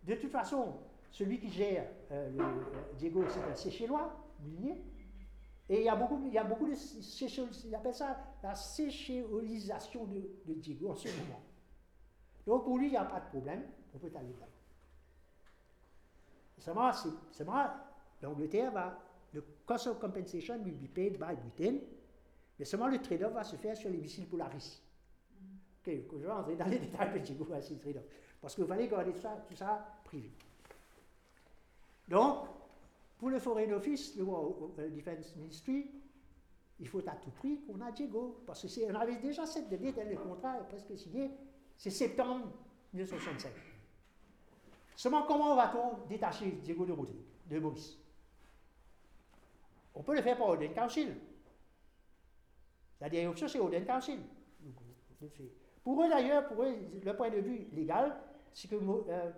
De toute façon, celui qui gère euh, le, Diego, c'est un séchélois, minier. Et il y a beaucoup, il y a beaucoup de il appelle ça la séchéolisation de, de, Diego en ce moment. Donc pour lui, il n'y a pas de problème, on peut aller là. Seulement, seulement l'Angleterre va, le cost of compensation will be paid by Britain, mais seulement le trade-off va se faire sur les missiles Polaris. Ok, je vais rentrer dans les détails de Diego, c'est le trade-off. Parce qu'il fallait garder tout ça, tout ça privé. Donc, pour le Foreign Office, le euh, Defense Ministry, il faut à tout prix qu'on a Diego. Parce qu'on avait déjà cette donnée dans le contrat presque signé, c'est septembre 1965. Seulement, comment va-t-on détacher Diego de, de Maurice? On peut le faire par Oden Council. La dernière option, c'est Oden Council. Pour eux, d'ailleurs, pour eux, le point de vue légal, c'est que euh,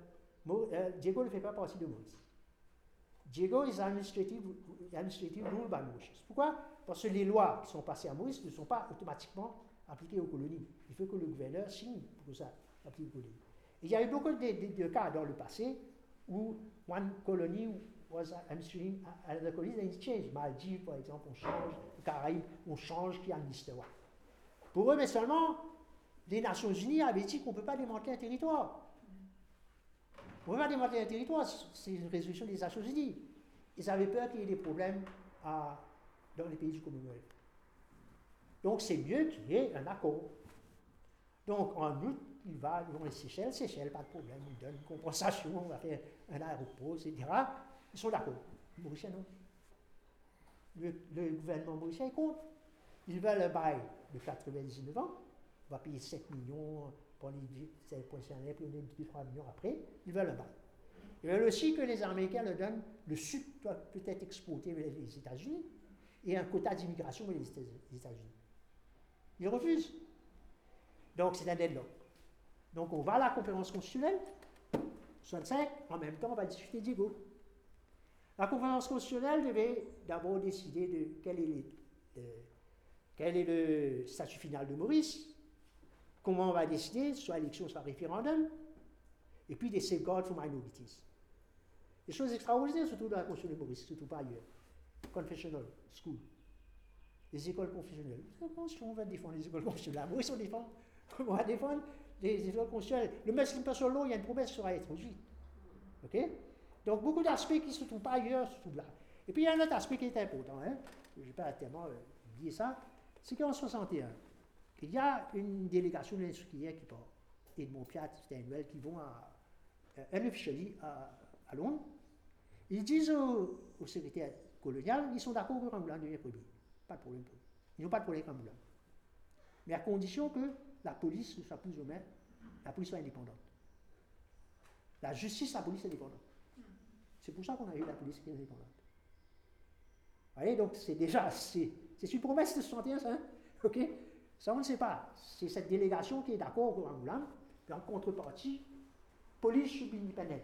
euh, Diego ne fait pas partie de Maurice. Diego is administrative, administrative rule by Mauritius. Pourquoi? Parce que les lois qui sont passées à Maurice ne sont pas automatiquement appliquées aux colonies. Il faut que le gouverneur signe pour que ça applique aux colonies. il y a eu beaucoup de, cas dans le passé où one colony was administering another colony and it changed. Maldives, par exemple, on change, Caraïbes, on change qui a une histoire. Pour eux, mais seulement, les Nations Unies avaient dit qu'on ne peut pas démanteler un territoire. On ne peut pas démanteler un territoire, c'est une résolution des Nations Unies. Ils avaient peur qu'il y ait des problèmes dans les pays du Commonwealth. Donc c'est mieux qu'il y ait un accord. Donc en août, il va, vont les Seychelles, Seychelles, pas de problème, ils donnent une compensation, on va faire un aéroport, etc. Ils sont d'accord. Les Mauriciens, non. Le, gouvernement mauricien est contre. Ils veulent un bail de 99 ans, on va payer 7 millions pour les pensionnaires, puis on a 2-3 millions après, ils veulent un bail. Ils veulent aussi que les Américains le donnent, le Sud doit peut-être exporter vers les États-Unis, et un quota d'immigration vers les États-Unis. Ils refusent. Donc c'est un deadlock. Donc on va à la conférence constitutionnelle, 65, en même temps on va discuter d'IGO. La conférence constitutionnelle devait d'abord décider de quel est, le statut final de Maurice, Comment on va décider, soit élection, soit référendum, et puis des safeguards for minorities. Des choses extraordinaires, surtout dans la Constitution de Maurice, surtout pas ailleurs. Confessional school. Les écoles confessionnelles. on va défendre les écoles confessionnelles. Maurice, on défend. On va défendre les écoles confessionnelles. Le Muslim Person Law, il y a une promesse sur être aussi. OK? Donc, beaucoup d'aspects qui ne se trouvent pas ailleurs se trouvent là. Et puis, il y a un autre aspect qui est important. Hein? Je ne vais pas tellement euh, ça. C'est qu'en 61, il y a une délégation de l'instructeur qui part, Edmond Piat, Steinwell, qui vont à, unofficially à, à, Londres. Ils disent au, secrétaire colonial, ils sont d'accord pour Angoulême devient premier. Pas de problème pour eux. Ils n'ont pas de problème avec Angoulême. Mais à condition que la police soit plus ou moins, la police soit indépendante. La justice, la police est indépendante. C'est pour ça qu'on a eu la police indépendante. Vous voyez, donc c'est déjà, c'est une promesse de 61, ça, hein? ok? Ça, on ne sait pas. C'est cette délégation qui est d'accord pour Angoulême, puis en contrepartie, police independent.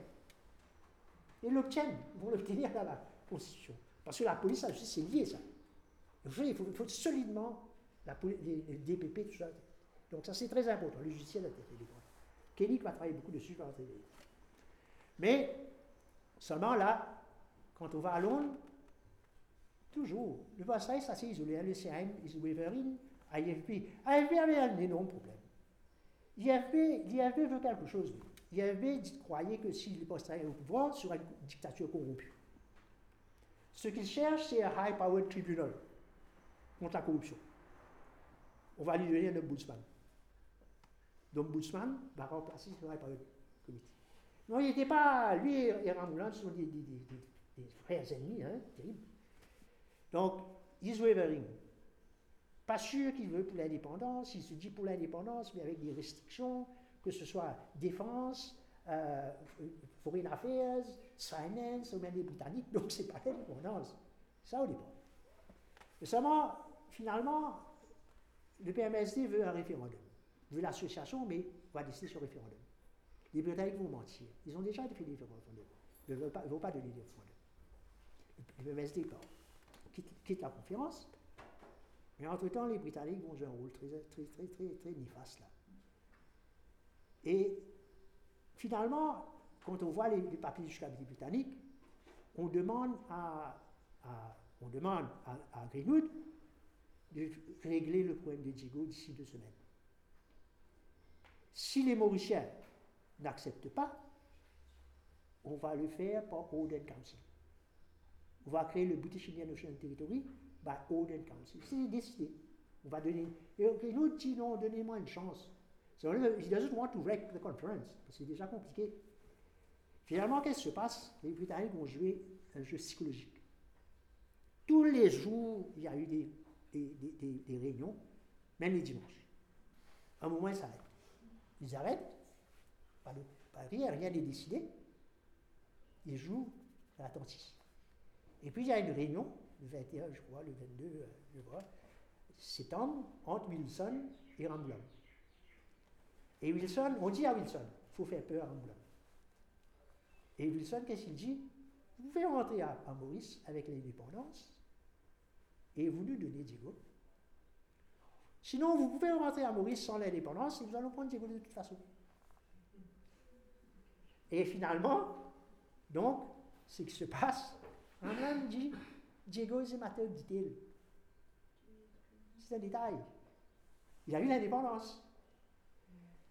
Et l'obtiennent, ils vont l'obtenir dans la Constitution. Parce que la police, la c'est lié, ça. Il faut, solidement la, les, DPP, tout ça. Donc ça, c'est très important. Le judiciaire a été Kenny va travailler beaucoup dessus, Mais, seulement là, quand on va à Londres, toujours, le Versailles, c'est assez isolé. Le CM, Weverin, IFP. IFP avait un énorme problème. L'IFP, l'IFP veut quelque chose. L'IFP croyait que s'il posterait au pouvoir, sur une dictature corrompue. Ce qu'il cherche, c'est un high-powered tribunal contre la corruption. On va lui donner un ombudsman. L'ombudsman va remplacer ce high-powered. Non, il n'était pas. Lui et Ramoulan sont des, frères ennemis, hein, terribles. Donc, Iswevering, pas sûr qu'il veut pour l'indépendance, il se dit pour l'indépendance, mais avec des restrictions, que ce soit défense, euh, foreign affairs, finance, ou même les Britanniques, donc c'est pas l'indépendance. Ça au départ. Mais seulement, finalement, le PMSD veut un référendum, veut l'association, mais va décider sur référendum. Les Britanniques vont mentir. Ils ont déjà fait des référendums. Ils ne veulent pas, des référendums. Le PMSD quitte, quitte la conférence, mais entre-temps, les Britanniques vont jouer un rôle très, très, très, très, très néfaste là. Et finalement, quand on voit les, papiers du cabinet britannique, on demande à, on demande à, Greenwood de régler le problème de Diego d'ici deux semaines. Si les Mauriciens n'acceptent pas, on va le faire par Order Council. On va créer le British Indian Ocean Territory by Order Council. C'est décidé. On va donner. Et Greenwood dit non, donnez-moi une chance. So he doesn't want to wreck the conference, c'est déjà compliqué. Finalement, qu'est-ce qui se passe? Les Britanniques vont jouer un jeu psychologique. Tous les jours, il y a eu des, des, des, réunions, même les dimanches. À un moment, ils s'arrêtent. Ils arrêtent, pas, de, pas rien, n'est décidé. Ils jouent à. Et puis, il y a une réunion, le 21, je crois, le 22, euh, je crois, septembre, entre Wilson et Rambouillet. Et Wilson, on dit à Wilson, il faut faire peur à Moulin. Et Wilson, qu'est-ce qu'il dit Vous pouvez rentrer à, Maurice avec l'indépendance et vous nous donnez Diego. Sinon, vous pouvez rentrer à Maurice sans l'indépendance et nous allons prendre Diego de toute façon. Et finalement, donc, ce qui se passe, homme dit Diego est amateur, dit-il. C'est un détail. Il a eu l'indépendance.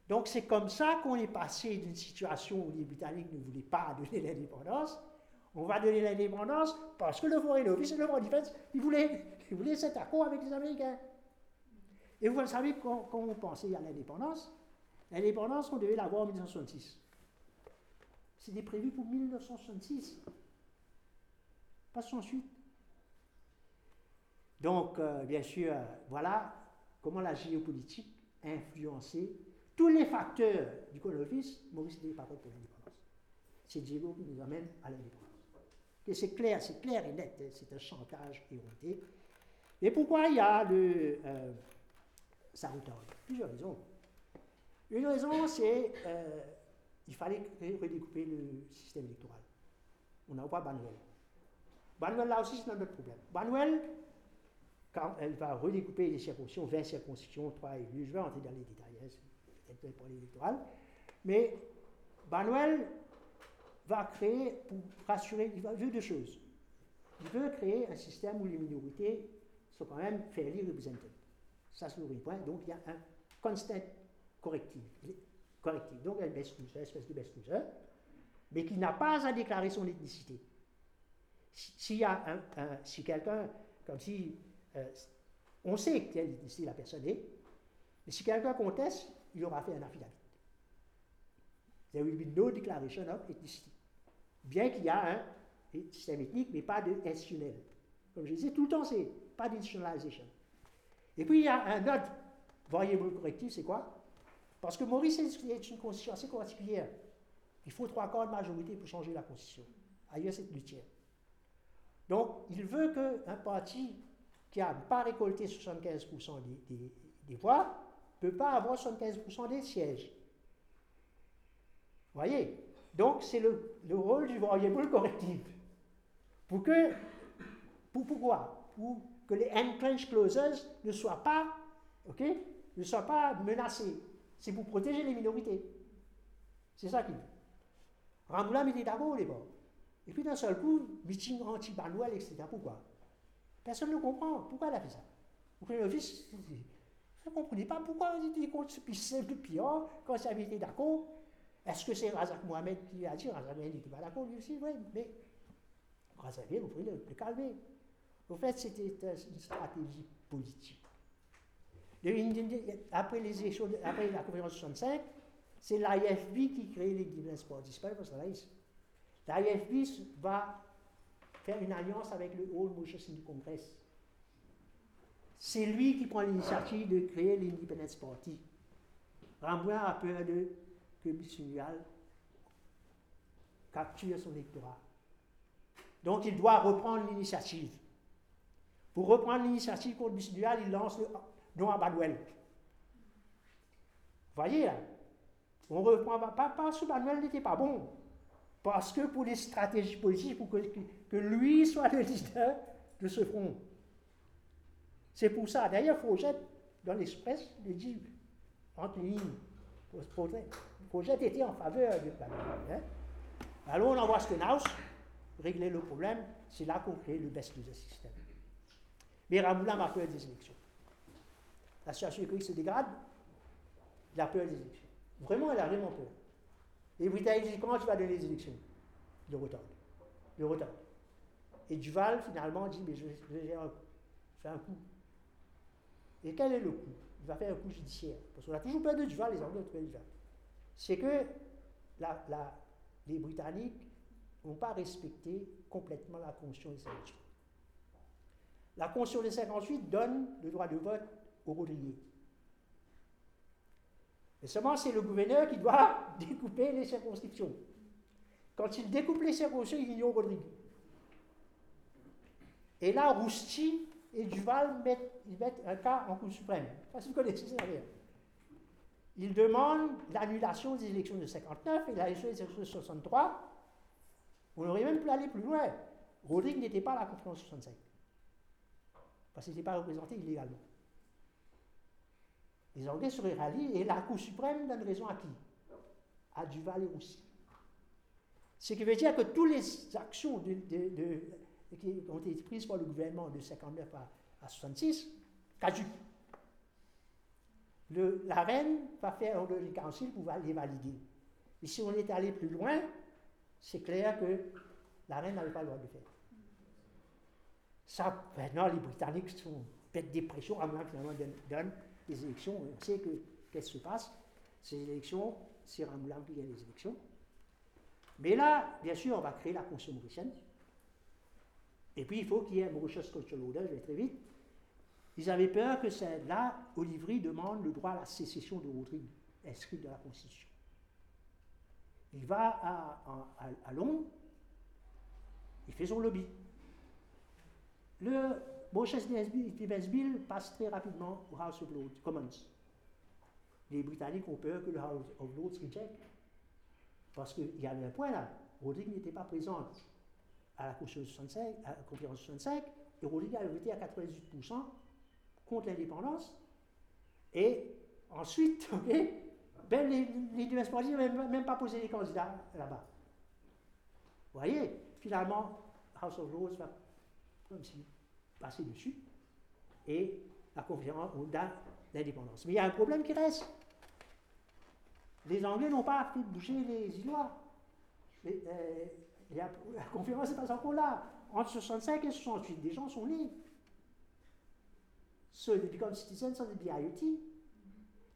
Donc c'est comme ça qu'on est passé d'une situation où les Britanniques ne voulaient pas donner l'indépendance. On va donner l'indépendance parce que le Foreign Office et le Foreign Defense, ils voulaient, ils voulaient cet accord avec les Américains. Et vous savez, quand, on pensait à l'indépendance, l'indépendance, on devait l'avoir en 1966. C'était prévu pour 1966. Pas sans suite. Donc, euh, bien sûr, voilà comment la géopolitique a influencé tous les facteurs du Office, Maurice n'était pas l'indépendance. C'est Diego qui nous amène à l'indépendance. c'est clair, c'est clair et net, hein, c'est un chantage éhonté. Et pourquoi il y a le euh, Plusieurs raisons. Une raison, c'est euh, il fallait redécouper le système électoral. On n'a pas Banuel. Banuel, là aussi, c'est un autre problème. Banuel, quand elle va redécouper les circonscriptions, 20 circonscriptions, 3 élus, je vais entrer dans les détails. Hein, pour l'électoral. Mais Manuel va créer, pour rassurer, il veut deux choses. Il veut créer un système où les minorités sont quand même fairly represented. Ça, c'est le point. Donc, il y a un constant correctif. Correctif. Donc, un best loser, espèce de best loser, mais qui n'a pas à déclarer son ethnicité. S'il y a un, si quelqu'un, comme si euh, on sait quelle ethnicité la personne est, mais si quelqu'un conteste, il aura fait un affidavit. There will be no declaration of ethnicity. Bien qu'il y a un système ethnique, mais pas de institutionnel. Comme je disais, tout le temps, c'est pas d'institutionnalisation. Et puis, il y a un autre variable correctif, c'est quoi? Parce que Maurice est une constitution assez particulière. Il faut trois quarts de majorité pour changer la constitution. Ailleurs, c'est huitième. Donc, il veut qu'un parti qui n'a pas récolté 75% des, voix ne peut pas avoir 75% des sièges. Vous voyez? Donc, c'est le, le, rôle du variable correctif. Pour que, pour, pourquoi Pour que les entrenched clauses ne soient pas, ok, ne soient pas menacées. C'est pour protéger les minorités. C'est ça qu'il veut. Ramboula était d'accord au départ. Et puis d'un seul coup, meeting anti-Banouel, etc. Pourquoi? Personne ne comprend. Pourquoi elle a fait ça? Vous comprenez, je ne comprenais pas pourquoi il était contre ce pire quand ça avait été d'accord. Est-ce que c'est Razak Mohamed qui a dit? Razak Mohamed n'était pas d'accord lui aussi Oui, mais Razak vous pouvez le, le calmer. En fait, c'était une stratégie politique. Après, les élections, après la conférence 65, c'est l'IFB qui crée les Guinéens Sports. Que L'IFB va faire une alliance avec le All Motion Congress. C'est lui qui prend l'initiative de créer l'Independence Party. Ramboin a peur de que Bissunual capture son électorat. Donc il doit reprendre l'initiative. Pour reprendre l'initiative contre Bissunual, il lance le Badwell. Vous voyez là On reprend pas parce que Badwell n'était pas bon. Parce que pour les stratégies politiques, pour que, lui soit le leader de ce front. C'est pour ça. D'ailleurs, Fauget, dans l'Express, il dit, entre lignes, Fauget était en faveur de Hein? Alors on envoie Stenhouse, régler le problème, c'est là qu'on crée le best user system. Mais Ramoula peur des élections. La situation économique se dégrade, il a peur des élections. Vraiment, elle a vraiment peur. Et Britanniques dit comment tu vas donner les élections Le retard. Le retard. Et Duval, finalement, dit mais je vais faire un coup et quel est le coup? Il va faire un coup judiciaire. Parce qu'on a toujours peur de Duval, les Anglais ont peur de Duval. C'est que les Britanniques n'ont pas respecté complètement la Constitution de 58. La Constitution de 58 donne le droit de vote Rodriguiers. Mais seulement c'est le gouverneur qui doit découper les circonscriptions. Quand il découpe les circonscriptions, il ignore Rodrigue. Et là, Rousti et Duval met, ils mettent un cas en Cour suprême. Parce que vous connaissez ça d'ailleurs. Il demande l'annulation des élections de 59 et l'élection des élections de 63. On aurait même pu aller plus loin. Rodrigue n'était pas à la conférence 65. Parce qu'il n'était pas représenté illégalement. Les Anglais seraient ralliés et la Cour suprême donne raison à qui? À Duval et Roussy. Ce qui veut dire que toutes les actions qui ont été prises par le gouvernement de 59 à, à 66 caduques. la reine va faire un de council pour les valider. Et si on est allé plus loin, c'est clair que la reine n'avait pas le droit de le faire. Ça, maintenant, les Britanniques sont peut-être des pressions, à moins finalement donnent les élections. On sait que qu'est-ce qui se passe. Ces élections, c'est Ramoulam qui gagne les élections. Mais là, bien sûr, on va créer la Constitution mauricienne. Et puis, il faut qu'il y ait un Mauritius Cultural Order, je vais très vite. Ils avaient peur que là, Olivry demande le droit à la sécession de Rodrigue, inscrit dans la Constitution. Il va à, Londres, il fait son lobby. Le Mauritius Defense Bill passe très rapidement au House of Lords, Commons. Les Britanniques ont peur que le House of Lords reject. Parce qu'il y a un point là, Rodrigue n'était pas présent à la conférence 65, à la conférence 65 et Rodrigue a voté à 98% contre l'indépendance. Et ensuite, ben les, les deux n'ont même, même pas posé les candidats là-bas. Vous voyez, finalement, House of Lords va comme si passer dessus et la conférence a l'indépendance. Mais il y a un problème qui reste. Les Anglais n'ont pas fait bouger les Îlois. Euh, la, conférence n'est pas encore là. Entre 65 et 68, des gens sont nés. Ceux de Become Citizen sont des BIOT.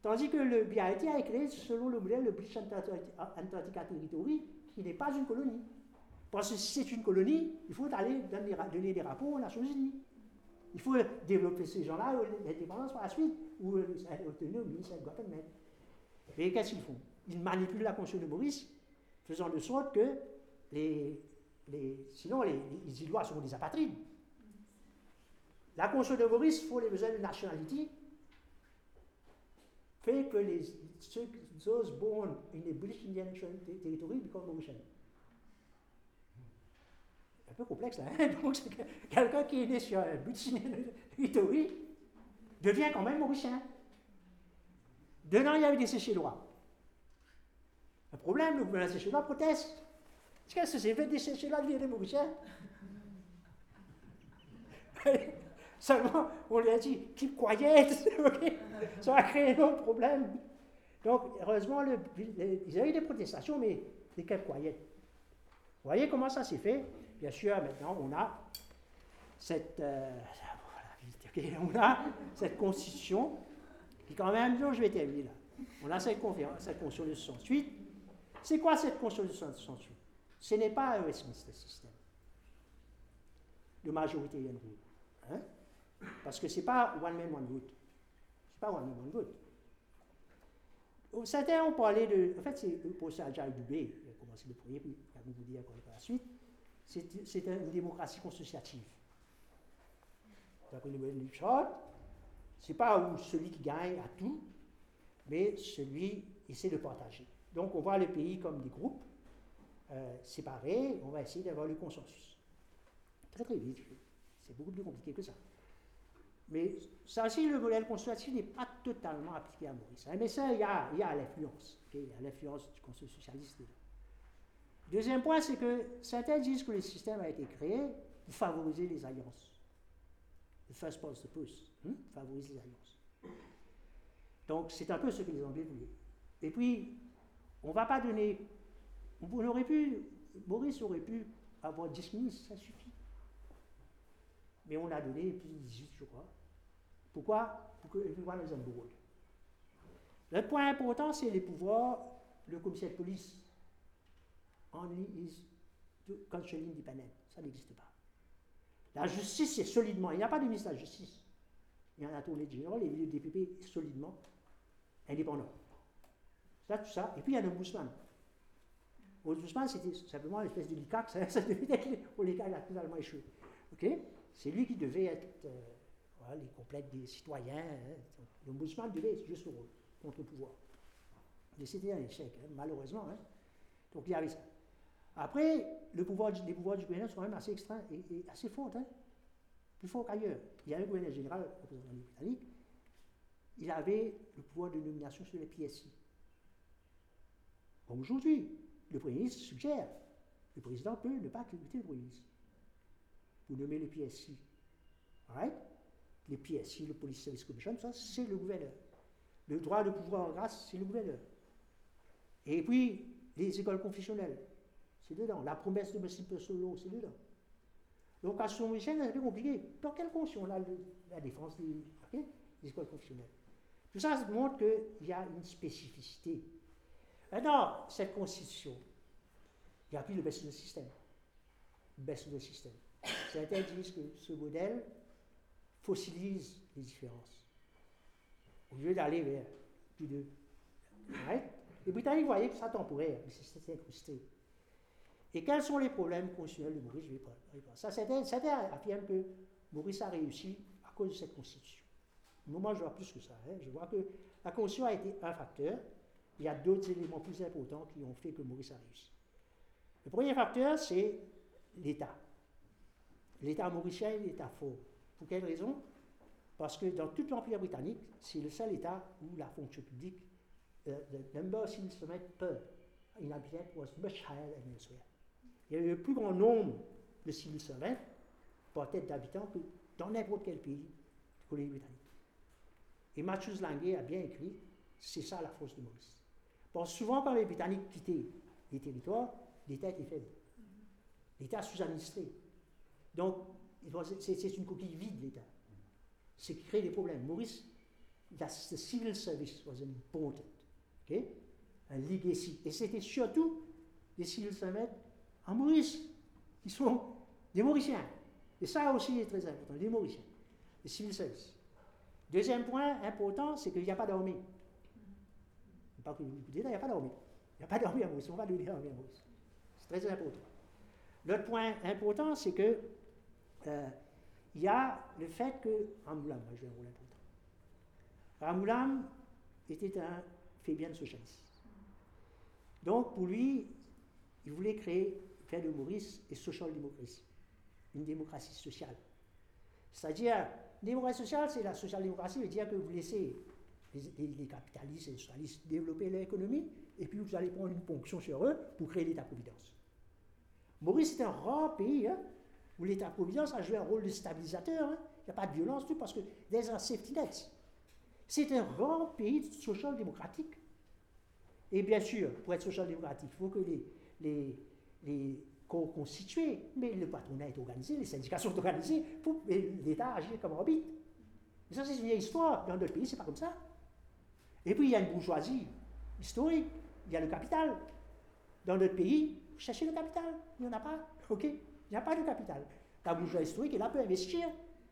Tandis que le BIOT a été créé selon le modèle de British Antarctica Territory, qui n'est pas une colonie. Parce que si c'est une colonie, il faut aller donner, des rapports aux Nations Unies. Il faut développer ces gens-là, l'indépendance par la suite, ou obtenir au ministère de Guatemala. Et qu'est-ce qu'ils font? Ils manipulent la conscience faisant de sorte que les, sinon, les, les Îlois seront des apatrides. La Constitution de Maurice, faut les besoins de nationalité. fait que les, ceux, those born in British Indian territory become Mauritian. Complexe hein? Donc, quelqu'un qui est né sur un Indian territory devient quand même Mauricien. Dedans, il y avait des séchés-lois. Un problème, le gouvernement séché-lois proteste. Qu'est-ce que c'est fait des séchés-lois devenir des Mauriciens? Seulement, on lui a dit, keep quiet, ça a créé un autre problème. Donc, heureusement, le, ils avaient eu des protestations, mais des kept quiet. Vous voyez comment ça s'est fait? Bien sûr, maintenant, on a cette, euh, on a cette constitution qui, quand même, je vais terminer là. On a cette, cette constitution de 68. C'est quoi cette constitution de 68 Ce n'est pas un Westminster système de majorité rule. Hein? Parce que ce n'est pas one man, one vote. Ce n'est pas one man, one vote. Certains ont parlé de. En fait, c'est le procès Ajay Dubé, je vais commencer le premier, puis vous dire quoi par la suite. C'est une démocratie constitutive. D'après le du ce n'est pas celui qui gagne a tout, mais celui essaie de partager. Donc on voit le pays comme des groupes euh, séparés, on va essayer d'avoir le consensus. Très très vite, c'est beaucoup plus compliqué que ça. Mais ça aussi, le modèle constitutif n'est pas totalement appliqué à Maurice. Hein. Mais ça, il y a, l'influence. il y a l'influence du Conseil socialiste. Deuxième point, c'est que certains disent que le système a été créé pour favoriser les alliances. Le first past the post, hein, favoriser les alliances. Donc, c'est un peu ce que les Anglais voulaient. Et puis, on ne va pas donner. On aurait pu, Maurice aurait pu avoir 10 ministres, ça suffit. Mais on a donné plus de 18, je crois. Pourquoi? Pour que everyone is. Le point important, c'est les pouvoirs. Le commissaire de police only is constitutionally independent. Ça n'existe pas. La justice c'est solidement. Il n'y a pas de ministre de la justice. Il y en a tourné de général et le DPP solidement indépendant. Ça, tout ça. Et puis il y a l'ombudsman. L'ombudsman, c'était simplement une espèce de l'ICAC. Ça, ça devait être l'ICAC a totalement échoué. OK? C'est lui qui devait être. Euh, les complètes des citoyens. Hein. L'ombudsman devait être juste au contre-pouvoir. Mais c'était un échec, hein, malheureusement. Hein. Donc il y avait ça. Après, le les pouvoirs du gouvernement sont quand même assez extrêmes et, assez forts, plus forts qu'ailleurs. Il y a un gouverneur général, le président britannique, il avait le pouvoir de nomination sur les PSI. Aujourd'hui, le Premier ministre suggère, le président peut ne pas quitter le Premier ministre pour nommer les PSI. Les PSI, le Police Service Commission, ça, c'est le gouverneur. Le droit de pouvoir en grâce, c'est le gouverneur. Et puis, les écoles confessionnelles, c'est dedans. La promesse de M. Solo, c'est dedans. Son échelle, c'est peu compliqué. Dans quelle fonction on a la défense des, écoles confessionnelles Tout ça montre qu'il y a une spécificité. Maintenant, cette constitution, il n'y a plus de baisse de système. Baisse de système. Certains disent que ce modèle fossilise les différences. Au lieu d'aller vers plus de. Les Britanniques voyaient que ça temporaire, mais c'était incrusté. Et quels sont les problèmes constitutionnels de Maurice pas. Ça, certains, affirment que Maurice a réussi à cause de cette constitution. Moi, je vois plus que ça. Hein. Je vois que la constitution a été un facteur. Il y a d'autres éléments plus importants qui ont fait que Maurice a réussi. Le premier facteur, c'est l'État. L'État mauricien est l'État fort. Pour quelle raison? Parce que dans tout l'Empire britannique, c'est le seul État où la fonction publique, uh, the number civil servants per inhabitant was much higher than elsewhere. Il y avait le plus grand nombre de civil servants par tête d'habitants que dans n'importe quel pays de colonie britannique. Et Matthews Lange a bien écrit, c'est ça la force de Maurice. Parce souvent, quand les Britanniques quittaient les territoires, l'État était faible. L'État sous-administré. Donc, c'est une coquille vide, l'État. C'est qui crée des problèmes. Maurice, the, civil service was important. Okay? Un legacy. Et c'était surtout des civil servants en Maurice, qui sont des Mauriciens. Et ça aussi est très important, des Mauriciens, des civil service. Deuxième point important, c'est qu'il n'y a pas d'armée. Il n'y a pas d'armée. Il n'y a pas d'armée à Maurice, on va le dire à Maurice. C'est très important. L'autre point important, c'est que euh, il y a le fait que Ramoulam, je vais un rôle important. Ramoulam était un Fabien socialiste. Donc, pour lui, il voulait créer, faire de Maurice et social-démocratie, une démocratie sociale. C'est-à-dire, démocratie sociale, c'est la social-démocratie, veut dire que vous laissez les, capitalistes et les socialistes développer leur économie, et puis vous allez prendre une ponction sur eux pour créer l'État-providence. Maurice est un rare pays hein, où l'État-providence a joué un rôle de stabilisateur. Hein. Il n'y a pas de violence, tout, parce que des un safety net. C'est un rare pays social-démocratique. Et bien sûr, pour être social-démocratique, il faut que les, les corps constitués, mais le patronat est organisé, les syndicats sont organisés, l'État agit comme arbitre. Mais ça, c'est une vieille histoire. Dans d'autres pays, c'est pas comme ça. Et puis, il y a une bourgeoisie historique, il y a le capital. Dans d'autres pays, cherchez le capital, il n'y en a pas. OK Il n'y a pas de capital. La bourgeoisie historique, elle peut investir.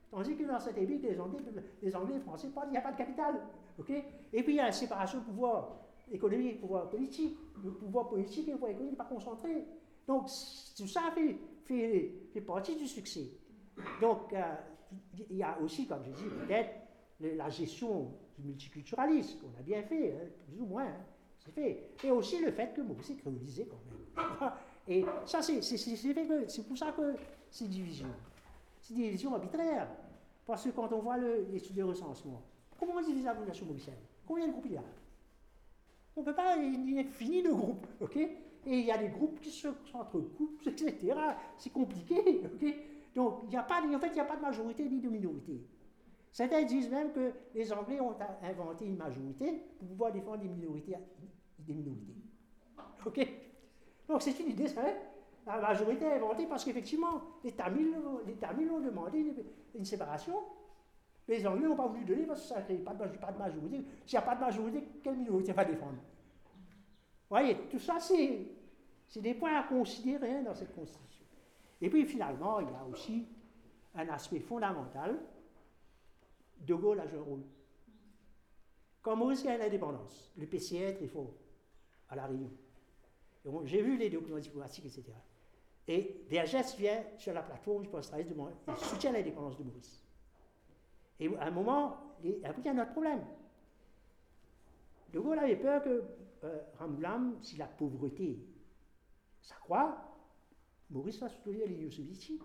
Tandis que dans cette époque, les Anglais, les Anglais les Français, il n'y a pas de capital. OK Et puis, il y a la séparation de pouvoir économique et pouvoir politique. Le pouvoir politique et le pouvoir économique n'est pas concentré. Donc, tout ça fait, fait, fait partie du succès. Donc, euh, il y a aussi, comme je dis, peut-être la gestion du multiculturalisme, qu'on a bien fait, hein, plus ou moins, hein, c'est fait. Et aussi le fait que Maurice est créolisé quand même. Et ça, c'est pour ça que c'est division. C'est division arbitraire. Parce que quand on voit l'étude de recensement, comment on divise la population mauricienne? Combien de groupes il y a? On ne peut pas, il est fini de groupes, ok? Et il y a des groupes qui s'entrecoupent, etc. C'est compliqué, ok? Donc, n'y a pas, en fait, il n'y a pas de majorité ni de minorité. Certains disent même que les Anglais ont inventé une majorité pour pouvoir défendre des minorités. Des minorités. OK? Donc, c'est une idée, ça, La majorité est inventée parce qu'effectivement, les Tamils, ont demandé une, séparation. Les Anglais n'ont pas voulu donner parce que ça n'a pas, pas, de majorité. S'il n'y a pas de majorité, quelle minorité va défendre? Vous voyez, tout ça, c'est des points à considérer hein, dans cette Constitution. Et puis finalement, il y a aussi un aspect fondamental. De Gaulle a joué un rôle. Quand Maurice a l'indépendance, le PCA est très à La Réunion. J'ai vu les documents diplomatiques, etc. Et Vergès vient sur la plateforme du post il soutient l'indépendance de Maurice. Et à un moment, il y a un autre problème. De Gaulle avait peur que euh, si la pauvreté s'accroît, Maurice va soutenir les soviétiques.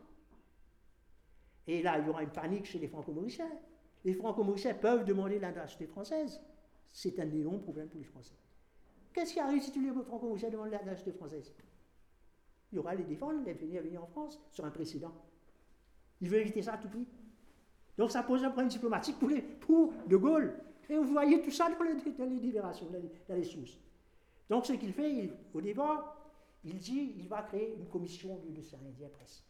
Et là, il y aura une panique chez les franco-mauriciens. Les franco-mauriciens peuvent demander la française. C'est un énorme problème pour les Français. Qu'est-ce qui arrive si tous les franco-mauriciens demandent la nationalité française? Il y aura les défendre, les venir venir en France sur un précédent. Il veut éviter ça à tout prix. Donc ça pose un problème diplomatique pour, les, pour De Gaulle. Et vous voyez tout ça dans les, dans les libérations, dans les, sources. Donc ce qu'il fait, au départ, il dit il va créer une commission de l'océan Indien presse.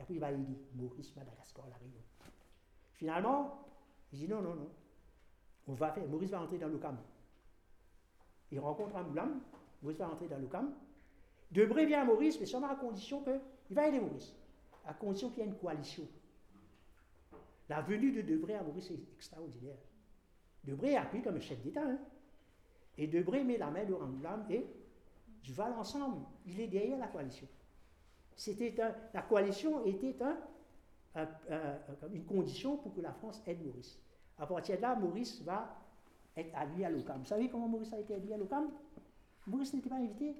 Et puis il va aider Maurice, Madagascar, La Réunion. Finalement, il dit non, non, non. On va faire, Maurice va entrer dans le camp. Il rencontre un Maurice va entrer dans le camp. Debré vient à Maurice, mais seulement à condition qu'il va aider Maurice, à condition qu'il y ait une coalition. La venue de Debré à Maurice est extraordinaire. Debré est appris comme chef d'État. Hein. Et Debré met la main de Ramboulam et je vais ensemble. Il est derrière la coalition. C'était la coalition était une condition pour que la France aide Maurice. À partir de là, Maurice va être allié à l'OCAM. Vous savez comment Maurice a été allié à l'OCAM Maurice n'était pas invité.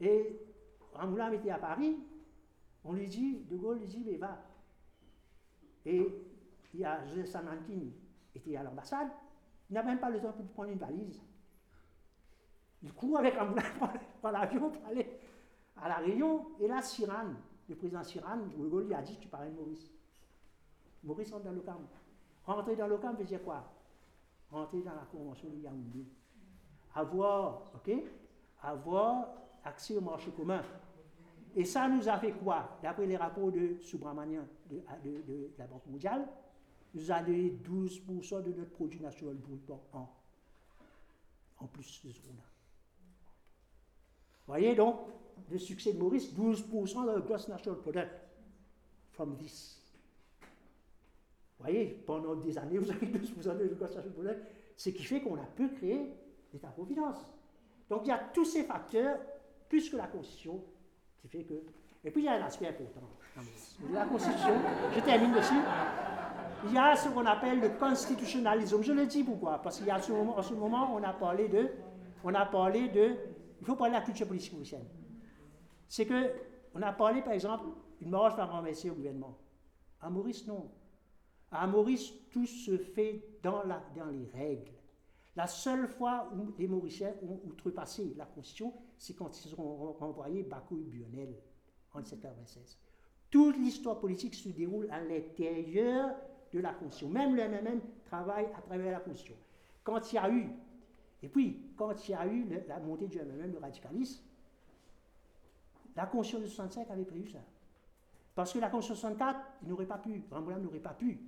Et Ramoulam était à Paris. On lui dit, De Gaulle lui dit, mais va. Et il y a José Sanantin était à l'ambassade. Il n'a même pas le temps de prendre une valise. Il court avec un dans l'avion pour aller à La Réunion. Et là, Siran, le président Siran, le a dit Tu parles de Maurice. Maurice rentre dans le camp. Rentrer dans le camp veut dire quoi? Rentrer dans la convention de Yaoundé. Avoir, ok? Avoir accès au marché commun. Et ça nous a fait quoi? D'après les rapports de Subramanian de, la Banque mondiale, nous a donné 12% de notre produit national brut en, en plus de ce qu'on a voyez donc le succès de Maurice, 12% de gross national product from this. Vous voyez, pendant des années, vous avez 12% de gross national product, ce qui fait qu'on a pu créer l'État-providence. Donc il y a tous ces facteurs, plus que la Constitution, qui fait que. Et puis il y a un aspect important. La Constitution, je termine dessus. il y a ce qu'on appelle le constitutionnalisme. Je le dis pourquoi? Parce qu'il ce moment, en ce moment, on a parlé de, on a parlé de, il faut parler de la culture politique mauricienne. C'est que, on a parlé par exemple, une marche va renverser au gouvernement. À Maurice, non. À Maurice, tout se fait dans, la, dans les règles. La seule fois où les Mauriciens ont outrepassé la Constitution, c'est quand ils ont renvoyé Bakou et Bionel en 1796. Toute l'histoire politique se déroule à l'intérieur de la Constitution. Même le MMM travaille à travers la Constitution. Quand il y a eu, et puis quand il y a eu la montée du MMM, le radicalisme, la Constitution de 65 avait prévu ça. Parce que la Constitution de 64, il n'aurait pas pu, Ramboulin n'aurait pas pu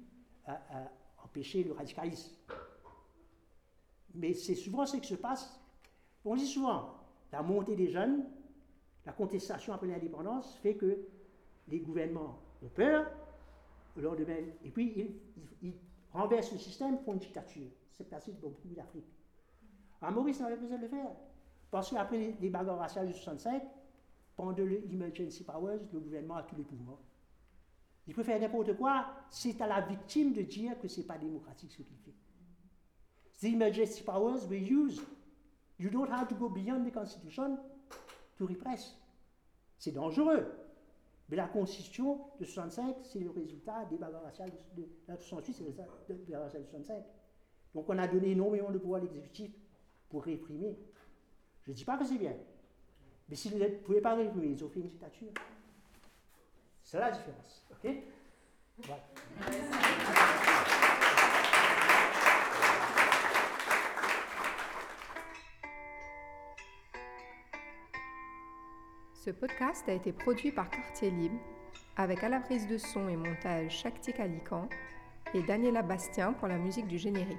euh, euh, empêcher le radicalisme. Mais c'est souvent ce qui se passe. On dit souvent, la montée des jeunes, la contestation après l'indépendance fait que les gouvernements ont peur, le lendemain, et puis ils, renversent le système, font une dictature. C'est passé dans beaucoup d'Afrique. À Maurice, on avait besoin de le faire. Parce qu'après les, les bagarres raciales de 65, pendant l'emergency powers, le gouvernement a tous les pouvoirs. Il peut faire n'importe quoi, c'est à la victime de dire que ce n'est pas démocratique ce qu'il fait. The emergency powers were used. You don't have to go beyond the Constitution to repress. C'est dangereux. Mais la Constitution de 65, c'est le résultat des bagarres raciales de, 68, c'est le résultat des bagarres raciales de 65. Donc on a donné énormément de pouvoir à l'exécutif pour réprimer. Je ne dis pas que c'est bien. Mais s'ils ne pouvaient pas réprimer, ils ont fait une dictature. C'est la différence. OK? Ce podcast a été produit par Quartier Libre avec à la prise de son et montage Shakti Kalikan et Daniela Bastien pour la musique du générique.